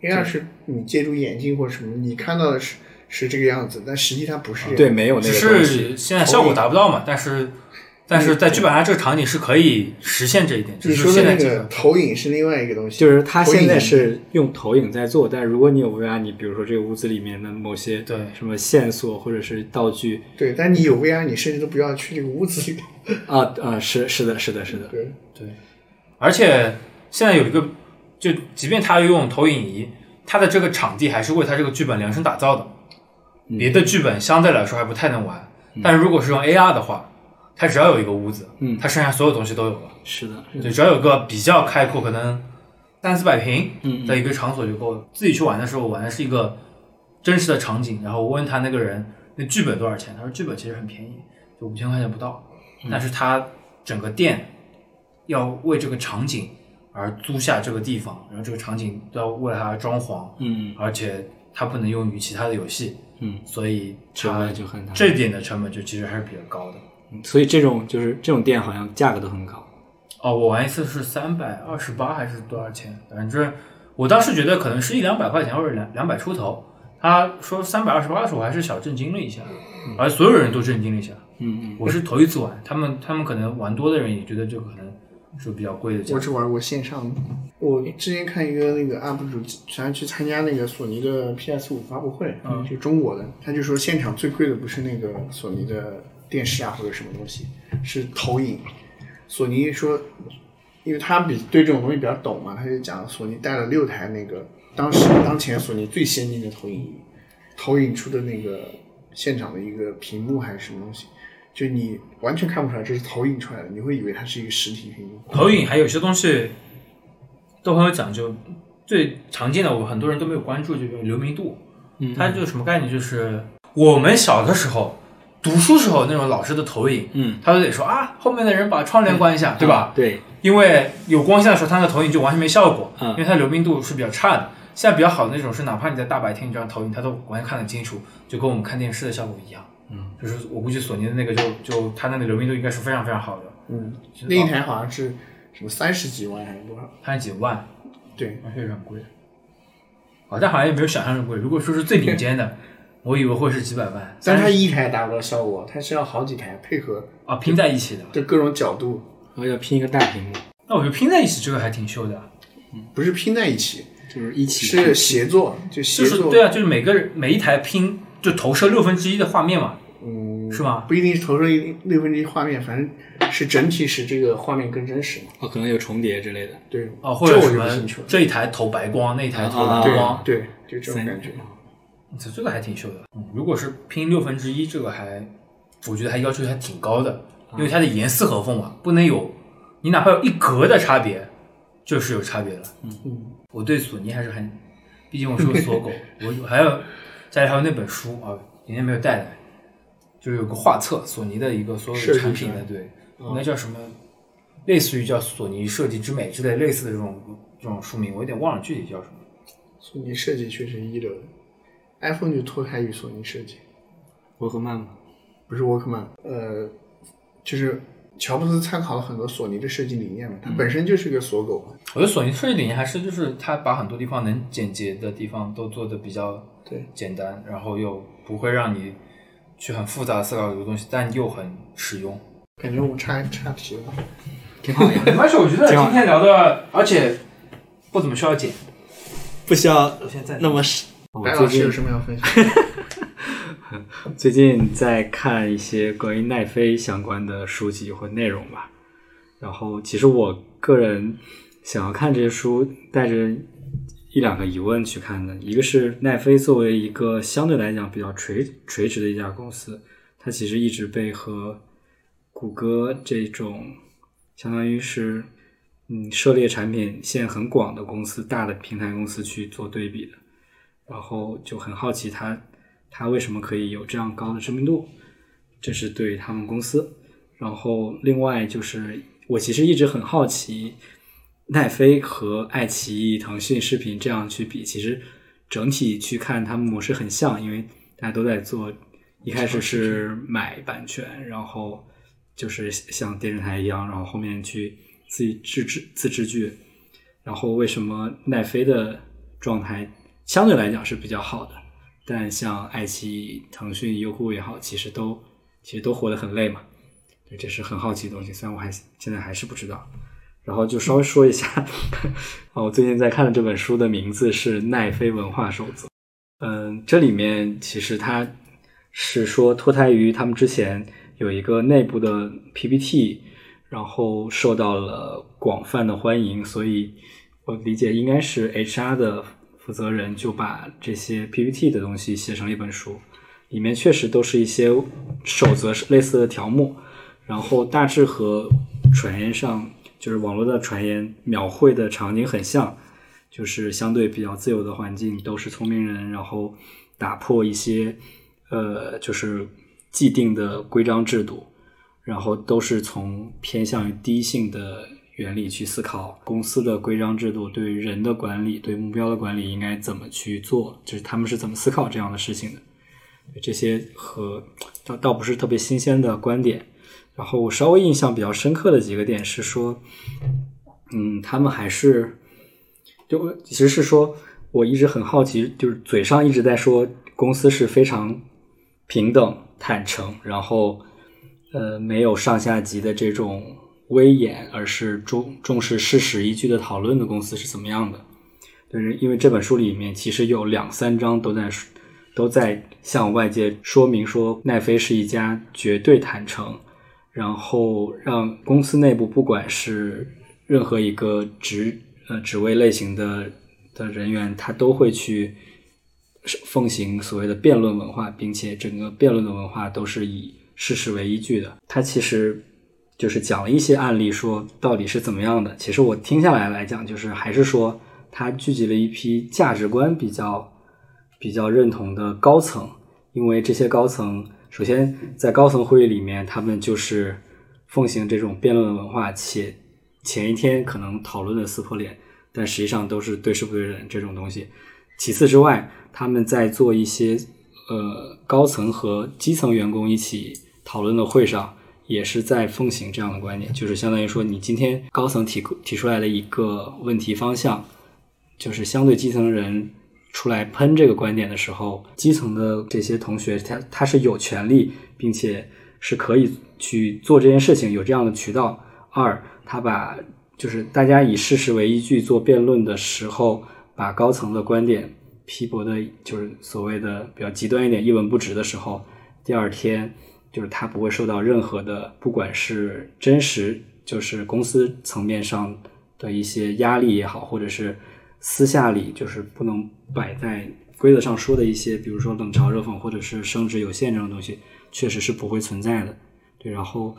，AR 是你借助眼镜或者什么，你看到的是是这个样子，但实际它不是。对，没有那个东西。是现在效果达不到嘛，但是但是在剧本杀这个场景是可以实现这一点，只是你说的那现在这个个投影是另外一个东西，就是它现在是用投影在做，但如果你有 VR，你比如说这个屋子里面的某些对什么线索或者是道具对，但你有 VR，你甚至都不要去这个屋子里。啊啊，是是的，是的，是的，对，对，而且现在有一个，就即便他用投影仪，他的这个场地还是为他这个剧本量身打造的。别的剧本相对来说还不太能玩，但是如果是用 AR 的话，它只要有一个屋子，嗯它剩下所有东西都有了。是的，对，只要有个比较开阔，可能三四百平嗯的一个场所就够了。自己去玩的时候，我玩的是一个真实的场景，然后我问他那个人那剧本多少钱，他说剧本其实很便宜，就五千块钱不到，嗯但是他整个店要为这个场景而租下这个地方，然后这个场景都要为了它而装潢，嗯而且他不能用于其他的游戏，嗯，所以成它本就很大。这点的成本就其实还是比较高的。嗯所以这种就是这种店好像价格都很高。哦，我玩一次是三百二十八还是多少钱？反正我当时觉得可能是一两百块钱或者两两百出头，他说三百二十八的时候，我还是小震惊了一下，而所有人都震惊了一下。嗯嗯，我是头一次玩，他们他们可能玩多的人也觉得这可能是比较贵的价格。我只玩过线上的。我之前看一个那个 UP 主，想要去参加那个索尼的 PS 五发布会，嗯，就中国的，他就说现场最贵的不是那个索尼的电视啊或者什么东西，是投影。索尼说，因为他比对这种东西比较懂嘛，他就讲索尼带了六台那个当时当前索尼最先进的投影仪，投影出的那个现场的一个屏幕还是什么东西，就你完全看不出来这是投影出来的，你会以为它是一个实体屏幕。投影还有些东西都很有讲究，最常见的我很多人都没有关注，就是流明度。嗯它就什么概念？就是我们小的时候读书时候那种老师的投影，嗯，他都得说啊，后面的人把窗帘关一下，对吧？对，因为有光线的时候，它的投影就完全没效果，嗯因为它流明度是比较差的。现在比较好的那种是，哪怕你在大白天你这样投影，它都完全看得清楚，就跟我们看电视的效果一样。嗯，就是我估计索尼的那个就就它那个流明度应该是非常非常好的，嗯，那一台好像是什么三十几万还是多少？三十几万，对，而且有点贵。哦，但好像也没有想象中贵。如果说是最顶尖的，我以为会是几百万，但它一台达不到效果，它是要好几台配合，啊拼在一起的。就各种角度，然后要拼一个大屏幕，那我觉得拼在一起这个还挺秀的，不是拼在一起，就是一起是协作，就协作。就是对啊，就是每个人每一台拼就投射六分之一的画面嘛，嗯，是吧？不一定是投射一六分之一画面，反正是整体使这个画面更真实嘛。哦，可能有重叠之类的。对，哦，或者这我什么就不清楚了。这一台投白光，那一台投啊蓝光，对对，就这种感觉。这这个还挺秀的。嗯，如果是拼六分之一，这个还我觉得还要求还挺高的，因为它的严丝合缝嘛，不能有你哪怕有一格的差别，就是有差别的。嗯，我对索尼还是很，毕竟我是个锁狗，我还有家里还有那本书啊，今天没有带来，就是有个画册，索尼的一个所有的产品的，对，应该叫什么，类似于叫索尼设计之美之类类似的这种这种书名，我有点忘了具体叫什么。索尼设计确实一流。的，iPhone 就脱胎于索尼设计，沃克曼吗，不是沃克曼，呃，就是乔布斯参考了很多索尼的设计理念嘛，他本身就是个锁狗嘛。我觉得索尼设计理念还是就是他把很多地方能简洁的地方都做的比较对。简单，然后又不会让你去很复杂的思考一个东西，但又很实用。感觉我岔岔题了。挺好呀，没关系，我觉得今天聊的，而且不怎么需要剪。不需要我现在那么是。白老师有什么要分享？最近在看一些关于奈飞相关的书籍或内容吧，然后其实我个人想要看这些书，带着一两个疑问去看的。一个是奈飞作为一个相对来讲比较垂垂直的一家公司，它其实一直被和谷歌这种相当于是嗯涉猎产品线很广的公司、大的平台公司去做对比的。然后就很好奇它它为什么可以有这样高的知名度，这是对于他们公司。然后另外就是我其实一直很好奇，奈飞和爱奇艺、腾讯视频这样去比，其实整体去看他们模式很像，因为大家都在做，一开始是买版权，然后就是像电视台一样，然后后面去自己自制自制剧。然后为什么奈飞的状态相对来讲是比较好的，但像爱奇艺、腾讯、优酷也好，其实都其实都活得很累嘛。对，这是很好奇的东西，虽然我还现在还是不知道。然后就稍微说一下，啊，我最近在看的这本书的名字是《奈飞文化守则》。嗯，这里面其实它是说脱胎于他们之前有一个内部的 PPT，然后受到了广泛的欢迎，所以我理解应该是 HR 的负责人就把这些 PPT 的东西写成了一本书，里面确实都是一些守则类似的条目，然后大致和传言上就是网络的传言描绘的场景很像，就是相对比较自由的环境，都是聪明人，然后打破一些呃就是既定的规章制度，然后都是从偏向于低性的原理去思考公司的规章制度对人的管理、对目标的管理应该怎么去做，就是他们是怎么思考这样的事情的。这些和倒倒不是特别新鲜的观点。然后我稍微印象比较深刻的几个点是说，嗯，他们还是就其实是说，我一直很好奇，就是嘴上一直在说公司是非常平等、坦诚，然后呃没有上下级的这种威严，而是重重视事实依据的讨论的公司是怎么样的？就是因为这本书里面其实有两三章都在都在向外界说明说奈飞是一家绝对坦诚，然后让公司内部不管是任何一个职呃职位类型的。的人员，他都会去奉行所谓的辩论文化，并且整个辩论的文化都是以事实为依据的。他其实就是讲了一些案例，说到底是怎么样的。其实我听下来来讲，就是还是说他聚集了一批价值观比较比较认同的高层，因为这些高层首先在高层会议里面，他们就是奉行这种辩论文化，且前一天可能讨论的撕破脸。但实际上都是对事不对人这种东西。其次之外，他们在做一些呃高层和基层员工一起讨论的会上，也是在奉行这样的观点，就是相当于说，你今天高层提提出来的一个问题方向，就是相对基层人出来喷这个观点的时候，基层的这些同学他他是有权利，并且是可以去做这件事情，有这样的渠道。二，他把。就是大家以事实为依据做辩论的时候，把高层的观点批驳的，就是所谓的比较极端一点，一文不值的时候，第二天就是他不会受到任何的，不管是真实，就是公司层面上的一些压力也好，或者是私下里就是不能摆在规则上说的一些，比如说冷嘲热讽或者是升职有限这种东西，确实是不会存在的。对，然后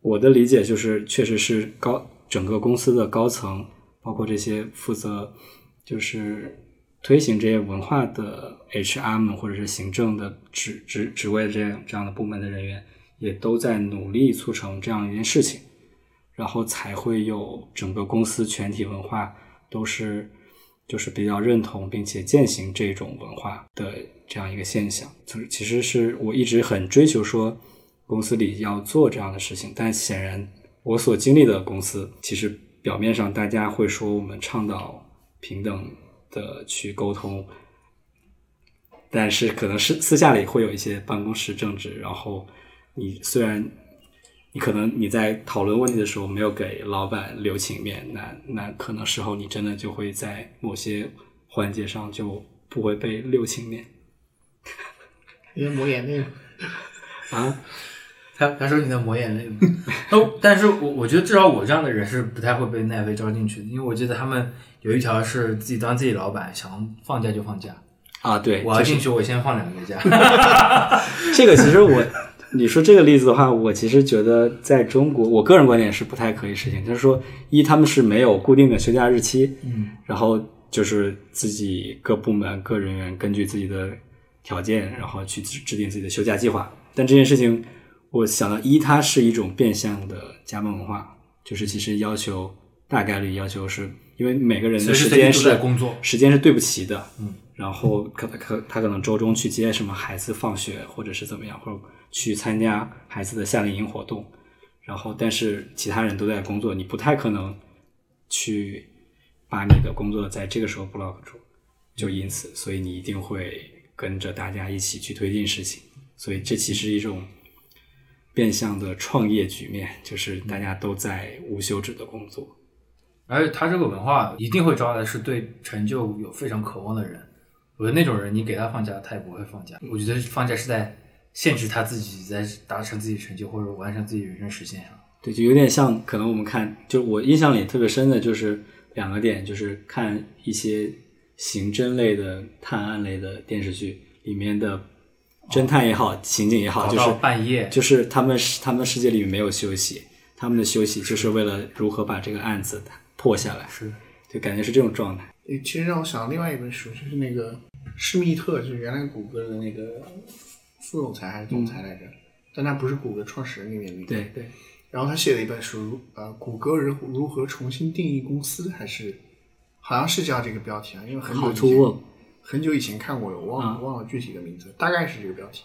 我的理解就是，确实是高。整个公司的高层，包括这些负责就是推行这些文化的 HR 们，或者是行政的职职职位这样这样的部门的人员，也都在努力促成这样一件事情，然后才会有整个公司全体文化都是就是比较认同并且践行这种文化的这样一个现象。就是其实是我一直很追求说公司里要做这样的事情，但显然。我所经历的公司，其实表面上大家会说我们倡导平等的去沟通，但是可能是私下里会有一些办公室政治。然后你虽然你可能你在讨论问题的时候没有给老板留情面，那那可能时候你真的就会在某些环节上就不会被留情面。因为抹眼泪啊。他他说你在抹眼泪吗？哦，但是我我觉得至少我这样的人是不太会被奈飞招进去的，因为我记得他们有一条是自己当自己老板，想放假就放假啊。对，我要进去，我先放两个假。这个其实我你说这个例子的话，我其实觉得在中国，我个人观点是不太可以实行。就是说，一他们是没有固定的休假日期，嗯，然后就是自己各部门各人员根据自己的条件，然后去制制定自己的休假计划。但这件事情。我想到一，它是一种变相的加班文化，就是其实要求大概率要求是因为每个人的时间是工作时间是对不齐的，嗯，然后可可他可能周中去接什么孩子放学或者是怎么样，或者去参加孩子的夏令营活动，然后但是其他人都在工作，你不太可能去把你的工作在这个时候 block 住，就因此，所以你一定会跟着大家一起去推进事情，所以这其实一种。变相的创业局面，就是大家都在无休止的工作，而且他这个文化一定会招来是对成就有非常渴望的人。我觉得那种人，你给他放假，他也不会放假。我觉得放假是在限制他自己在达成自己成就或者完成自己人生实现上。对，就有点像，可能我们看，就我印象里特别深的就是两个点，就是看一些刑侦类的、探案类的电视剧里面的。侦探也好，刑警也好，就是半夜，就是他们他们世界里没有休息，他们的休息就是为了如何把这个案子破下来，是，就感觉是这种状态。诶，其实让我想到另外一本书，就是那个施密特，就是原来谷歌的那个副总裁还是总裁来着，但他不是谷歌创始人里面那个。对对。然后他写了一本书，呃，谷歌如如何重新定义公司，还是好像是叫这个标题啊，因为很久以前。很久以前看过了，我忘了忘了具体的名字，大概是这个标题。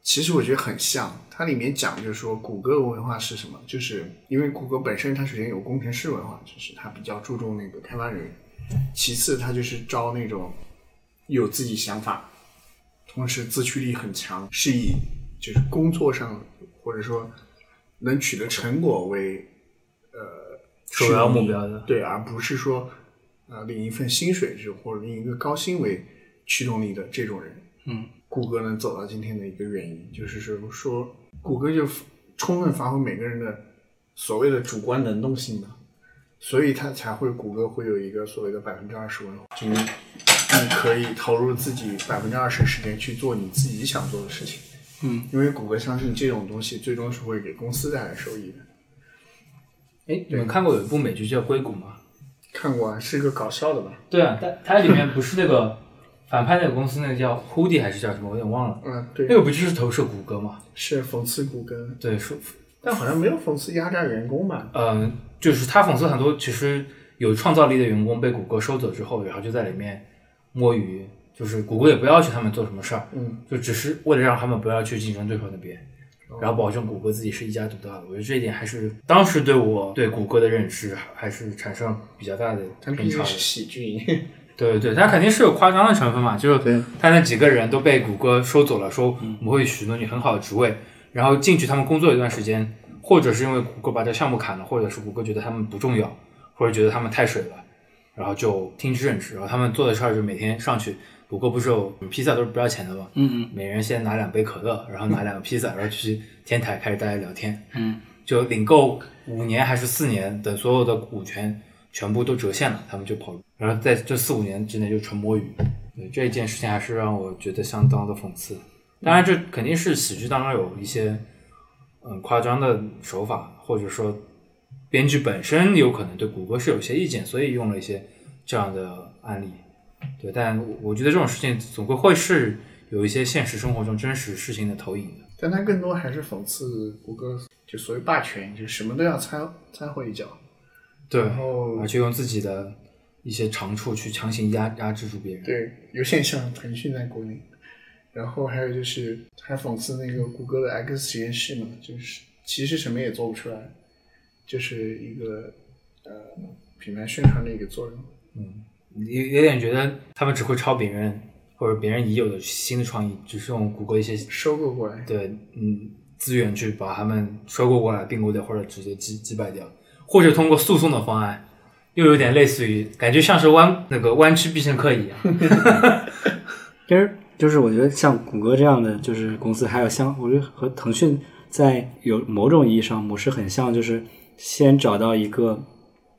其实我觉得很像，它里面讲就是说，谷歌文化是什么？就是因为谷歌本身它首先有工程师文化，就是它比较注重那个开发人员其次，它就是招那种有自己想法，同时自驱力很强，是以就是工作上或者说能取得成果为呃首要目标的对，而不是说呃领一份薪水就或者领一个高薪为驱动力的这种人。嗯，谷歌能走到今天的一个原因，就是说说谷歌就充分发挥每个人的所谓的主观能动性嘛，所以它才会谷歌会有一个所谓的百分之二十文化，就你你可以投入自己百分之二十时间去做你自己想做的事情。嗯，因为谷歌相信这种东西最终是会给公司带来收益的。哎，你们看过有一部美剧叫《硅谷》吗？看过啊，是一个搞笑的吧？对啊，它它里面不是那个反派那个公司，那个叫 Hoodie 还是叫什么，我有点忘了。嗯，对那，个不就是投射谷歌吗？是讽刺谷歌，对，说但好像没有讽刺压榨员工吧？嗯，就是他讽刺很多其实有创造力的员工被谷歌收走之后，然后就在里面摸鱼，就是谷歌也不要求他们做什么事儿，嗯，就只是为了让他们不要去竞争对手那边，然后保证谷歌自己是一家独大的。我觉得这一点还是当时对我对谷歌的认知还是产生比较大的偏差的。是喜剧。对对对，它肯定是有夸张的成分嘛，就是他那几个人都被谷歌收走了，说我们会许诺你很好的职位，然后进去他们工作一段时间，或者是因为谷歌把这项目砍了，或者是谷歌觉得他们不重要，或者觉得他们太水了，然后就听之任之，然后他们做的事儿就每天上去，谷歌不是有披萨都是不要钱的吗，嗯嗯每人先拿两杯可乐，然后拿两个披萨，然后去天台开始大家聊天，嗯，就领够五年还是四年，等所有的股权全部都折现了，他们就跑路，然后在这四五年之内就纯摸鱼。对这一件事情还是让我觉得相当的讽刺。当然，这肯定是喜剧当中有一些嗯夸张的手法，或者说编剧本身有可能对谷歌是有些意见，所以用了一些这样的案例。对，但我我觉得这种事情总归会是有一些现实生活中真实事情的投影的。但它更多还是讽刺谷歌，就所谓霸权，就什么都要掺掺和一脚。对，然后而且用自己的一些长处去强行压压制住别人。对，有现象腾讯在国内。然后还有就是还讽刺那个谷歌的 X 实验室嘛，就是其实什么也做不出来，就是一个呃品牌宣传的一个作用。嗯有有点觉得他们只会抄别人或者别人已有的新的创意，只是用谷歌一些收购过来，对嗯资源去把他们收购过来、并购掉，或者直接击击败掉，或者通过诉讼的方案，又有点类似于感觉像是弯那个弯曲必胜客一样。其实就是我觉得像谷歌这样的就是公司，还有像我觉得和腾讯在有某种意义上模式很像，就是先找到一个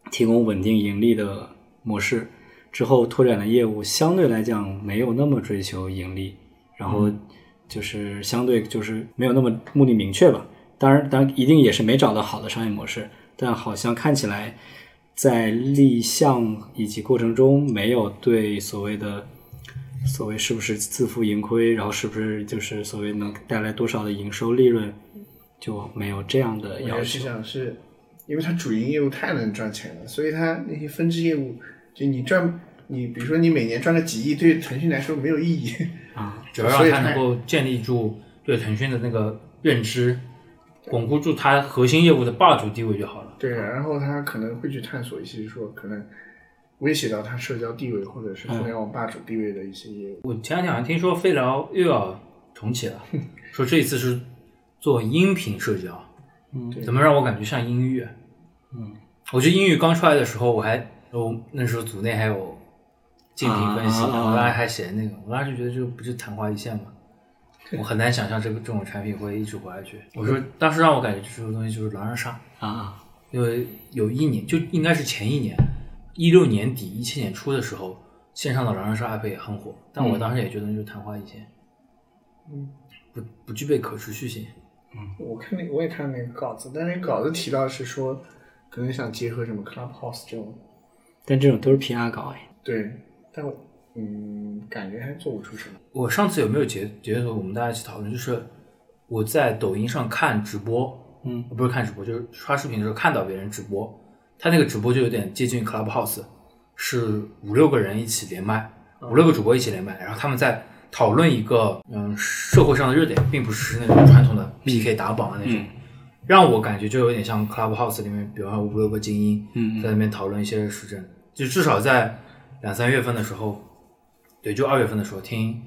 提供稳定盈利的模式，之后拓展的业务相对来讲没有那么追求盈利，然后就是相对就是没有那么目的明确吧。当然，当然一定也是没找到好的商业模式，但好像看起来在立项以及过程中没有对所谓的所谓是不是自负盈亏，然后是不是就是所谓能带来多少的营收利润，就没有这样的要我也是求。想是，因为它主营业务太能赚钱了，所以它那些分支业务，就你赚，你比如说你每年赚个几亿，对腾讯来说没有意义。啊，只要让它能够建立住对腾讯的那个认知，巩固住它核心业务的霸主地位就好了。对，然后他可能会去探索一些说可能威胁到他社交地位或者是互联网霸主地位的一些业务。我前两天好像听说飞聊又要重启了，说这一次是做音频社交，嗯怎么让我感觉像音乐？嗯，我觉得音乐刚出来的时候，我还我那时候组内还有竞品分析，我当时还写那个，我当时觉得这个不是昙花一现吗？我很难想象这个这种产品会一直活下去。我说当时让我感觉这个东西就是狼人杀，啊，因为有一年就应该是前一年，一六年底一七年初的时候，线上的狼人杀 app 也很火，但我当时也觉得那就是昙花一现，嗯，不不具备可持续性。嗯我看那我也看那个稿子，但是稿子提到是说可能想结合什么 Clubhouse 这种，但这种都是 PR 搞哎。对，但我嗯感觉还做不出什么。我上次有没有截截图？我们大家一起讨论，就是我在抖音上看直播，嗯，不是看直播，就是刷视频的时候看到别人直播，他那个直播就有点接近 Clubhouse，是五六个人一起连麦，五六个主播一起连麦，然后他们在讨论一个嗯社会上的热点，并不是那种传统的 PK 打榜的那种，让我感觉就有点像 Clubhouse 里面，比方说五六个精英，嗯。在那边讨论一些时政。就至少在两三月份的时候，对，就二月份的时候听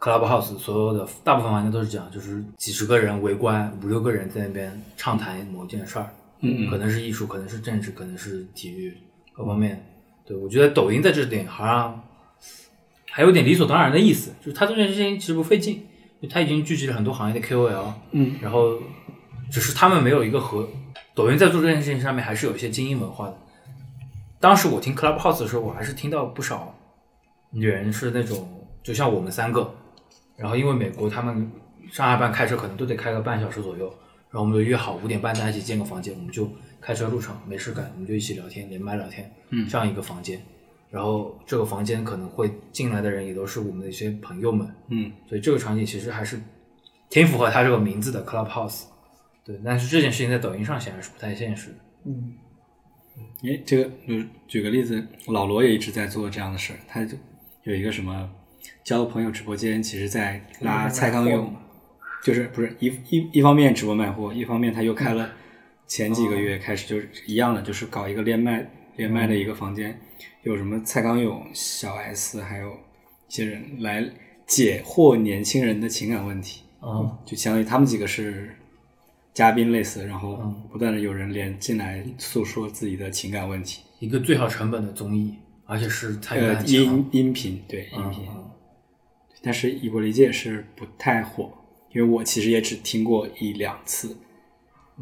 Clubhouse 所有的大部分玩家都是这样，就是几十个人围观，五六个人在那边畅谈某件事儿，嗯可能是艺术，可能是政治，可能是体育，各方面。对我觉得抖音在这点好像还有点理所当然的意思，就是他做这件事情其实不费劲，就它已经聚集了很多行业的 KOL，嗯，然后只是他们没有一个和抖音在做这件事情上面还是有一些精英文化的。当时我听 Clubhouse 的时候，我还是听到不少人是那种，就像我们三个，然后因为美国他们上下班开车可能都得开个半小时左右，然后我们就约好五点半大家一起建个房间，我们就开车入场没事干，我们就一起聊天，连麦聊天，嗯这样一个房间。然后这个房间可能会进来的人也都是我们的一些朋友们，嗯所以这个场景其实还是挺符合它这个名字的 Clubhouse。对，但是这件事情在抖音上显然是不太现实的。嗯，诶，这个就举个例子，老罗也一直在做这样的事儿，他就有一个什么交朋友直播间，其实在拉蔡康永，就是不是一一一方面直播卖货，一方面他又开了前几个月开始就是一样的，就是搞一个连麦连麦的一个房间，有什么蔡康永、小 S，还有一些人来解惑年轻人的情感问题。啊，就相当于他们几个是嘉宾类似，然后嗯不断的有人连进来诉说自己的情感问题。一个最好成本的综艺，而且是参与呃，音音频对音频，嗯但是以我理解是不太火，因为我其实也只听过一两次。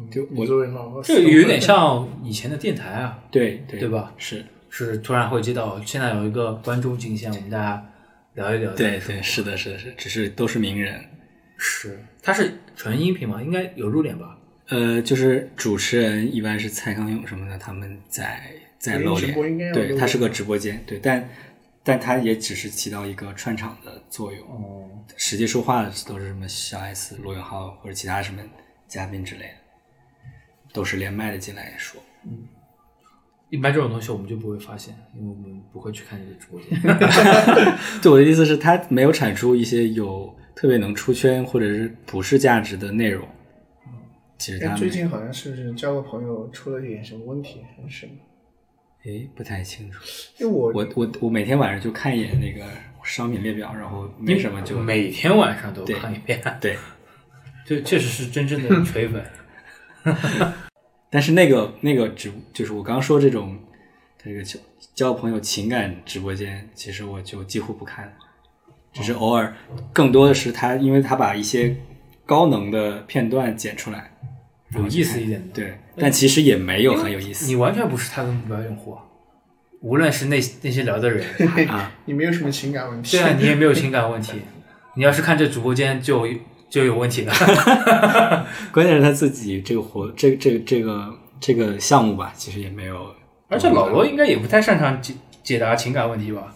就我作为老罗，这有点像以前的电台啊，对对对吧？是，是突然会接到现在有一个观众进线，我们大家聊一聊。对对是的，是的，是，只是都是名人。是，它是纯音频吗？应该有入脸吧？呃，就是主持人一般是蔡康永什么的，他们在在露脸，对它是个直播间，对，但但它也只是起到一个串场的作用。哦，实际说话的都是什么小 S、罗永浩或者其他什么嘉宾之类的，都是连麦的进来说。嗯一般这种东西我们就不会发现，因为我们不会去看这个直播间。对我的意思是，他没有产出一些有特别能出圈或者是普世价值的内容。其实哎，他们最近好像是不是交个朋友出了一点什么问题还是什么？诶不太清楚。因为我我我我每天晚上就看一眼那个商品列表，然后没什么就每天晚上都看一遍，对。就确实是真正的 锤粉。但是那个那个直就是我刚刚说这种这个交交朋友情感直播间，其实我就几乎不看，只是偶尔，更多的是他，因为他把一些高能的片段剪出来，有意思一点的。对，但其实也没有很有意思你完全不是他的目标用户啊，无论是那那些聊的人，啊。你没有什么情感问题。对啊，你也没有情 感问题。你要是看这直播间就就有问题了。关键是他自己这个活这这个这个这个项目吧，其实也没有，而且老罗应该也不太擅长解解答情感问题吧？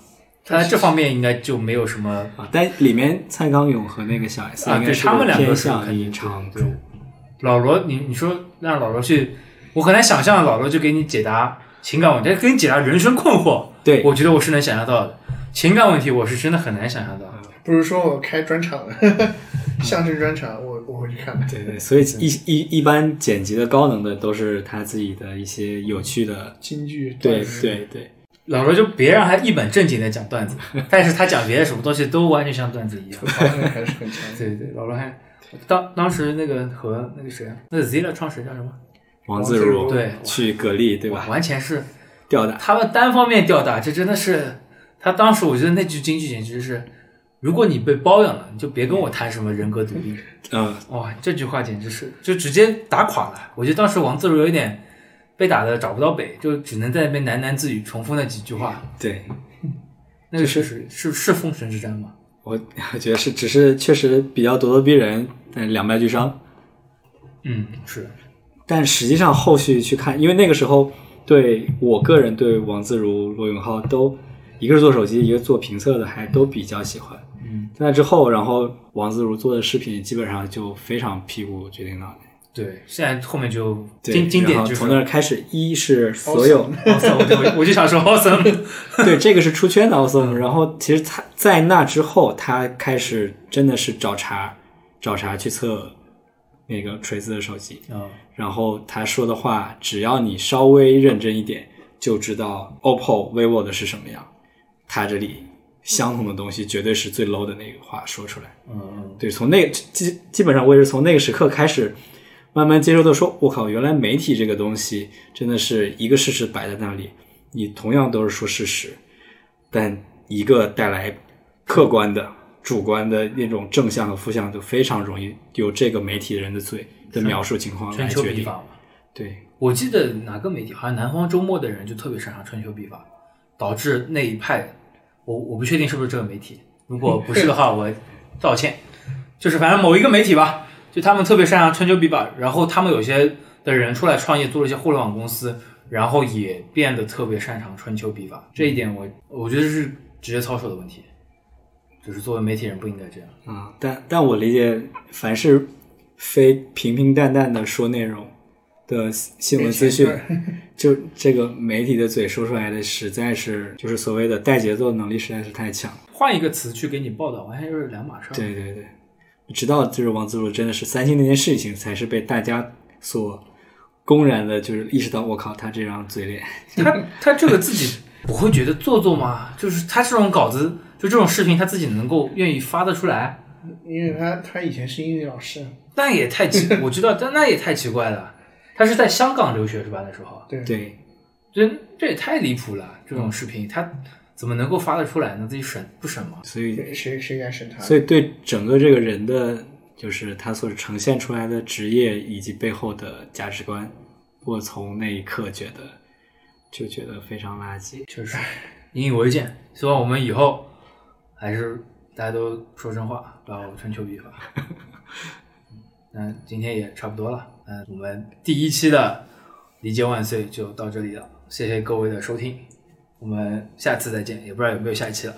他在这方面应该就没有什么啊，但里面蔡康永和那个小 S 啊，对应该是他们两个是偏向于肯定对长主。老罗，你你说让老罗去，我很难想象老罗就给你解答情感问题，给你解答人生困惑。对我觉得我是能想象到的。情感问题我是真的很难想象到。不如说我开专场，相声专场，我我会去看的。对对，所以一一一般剪辑的高能的都是他自己的一些有趣的，京剧对对对，老罗就别让他一本正经的讲段子，但是他讲别的什么东西都完全像段子一样。还是很强的。对对，老罗还当当时那个和那个谁啊，那个 Zilla 创始人叫什么？王自如对去格力对吧？完全是吊打他们单方面吊打，这真的是他当时我觉得那句京剧简直是，如果你被包养了，你就别跟我谈什么人格独立。嗯，哇，这句话简直是就直接打垮了。我觉得当时王自如有一点被打的找不到北，就只能在那边喃喃自语，重复那几句话。对，那个是是是是封神之战吗？我我觉得是只是确实比较咄咄逼人，但两败俱伤。嗯，是但实际上后续去看，因为那个时候对我个人对王自如、罗永浩都，一个是做手机，一个做评测的，还都比较喜欢。嗯，在那之后，然后王自如做的视频基本上就非常屁股决定脑袋。对。现在后面就经经典就是从那儿开始，一是所有 awesome，我就我就想说 awesome。对这个是出圈的 awesome，然后其实他在那之后，他开始真的是找茬，找茬去测那个锤子的手机，嗯，然后他说的话，只要你稍微认真一点，就知道 OPPO、vivo 的是什么样。他这里相同的东西绝对是最 low 的那个话说出来。嗯，对，从那基基本上我也是从那个时刻开始，慢慢接受到说，我靠，原来媒体这个东西真的是一个事实摆在那里，你同样都是说事实，但一个带来客观的、主观的那种正向和负向，就非常容易由这个媒体人的嘴的描述情况来春秋决定。笔法。对，我记得哪个媒体，好像南方周末的人就特别擅长春秋笔法，导致那一派，我我不确定是不是这个媒体，如果不是的话，我道歉。就是反正某一个媒体吧，就他们特别擅长春秋笔法，然后他们有些的人出来创业，做了一些互联网公司，然后也变得特别擅长春秋笔法。这一点我我觉得是职业操守的问题，就是作为媒体人不应该这样。啊、但但我理解，凡是非平平淡淡的说内容的新闻资讯，就这个媒体的嘴说出来的，实在是就是所谓的带节奏能力实在是太强。换一个词去给你报道，完全就是两码事儿。对对对，直到就是王自如真的是三星那件事情，才是被大家所公然的，就是意识到，我靠，他这张嘴脸，他他这个自己不会觉得做作吗？就是他这种稿子，就这种视频，他自己能够愿意发得出来，因为他他以前是英语老师，那也太奇，我知道，但那也太奇怪了。他是在香港留学是吧？那时候，对对，这这也太离谱了。这种视频他怎么能够发得出来呢？自己审不审吗？所以对谁谁敢审他？所以对整个这个人的，就是他所呈现出来的职业以及背后的价值观，我从那一刻觉得就觉得非常垃圾。就是，引以为戒。希望我们以后还是大家都说真话，不要春秋笔法。那今天也差不多了，嗯，我们第一期的理解万岁就到这里了，谢谢各位的收听，我们下次再见，也不知道有没有下一期了。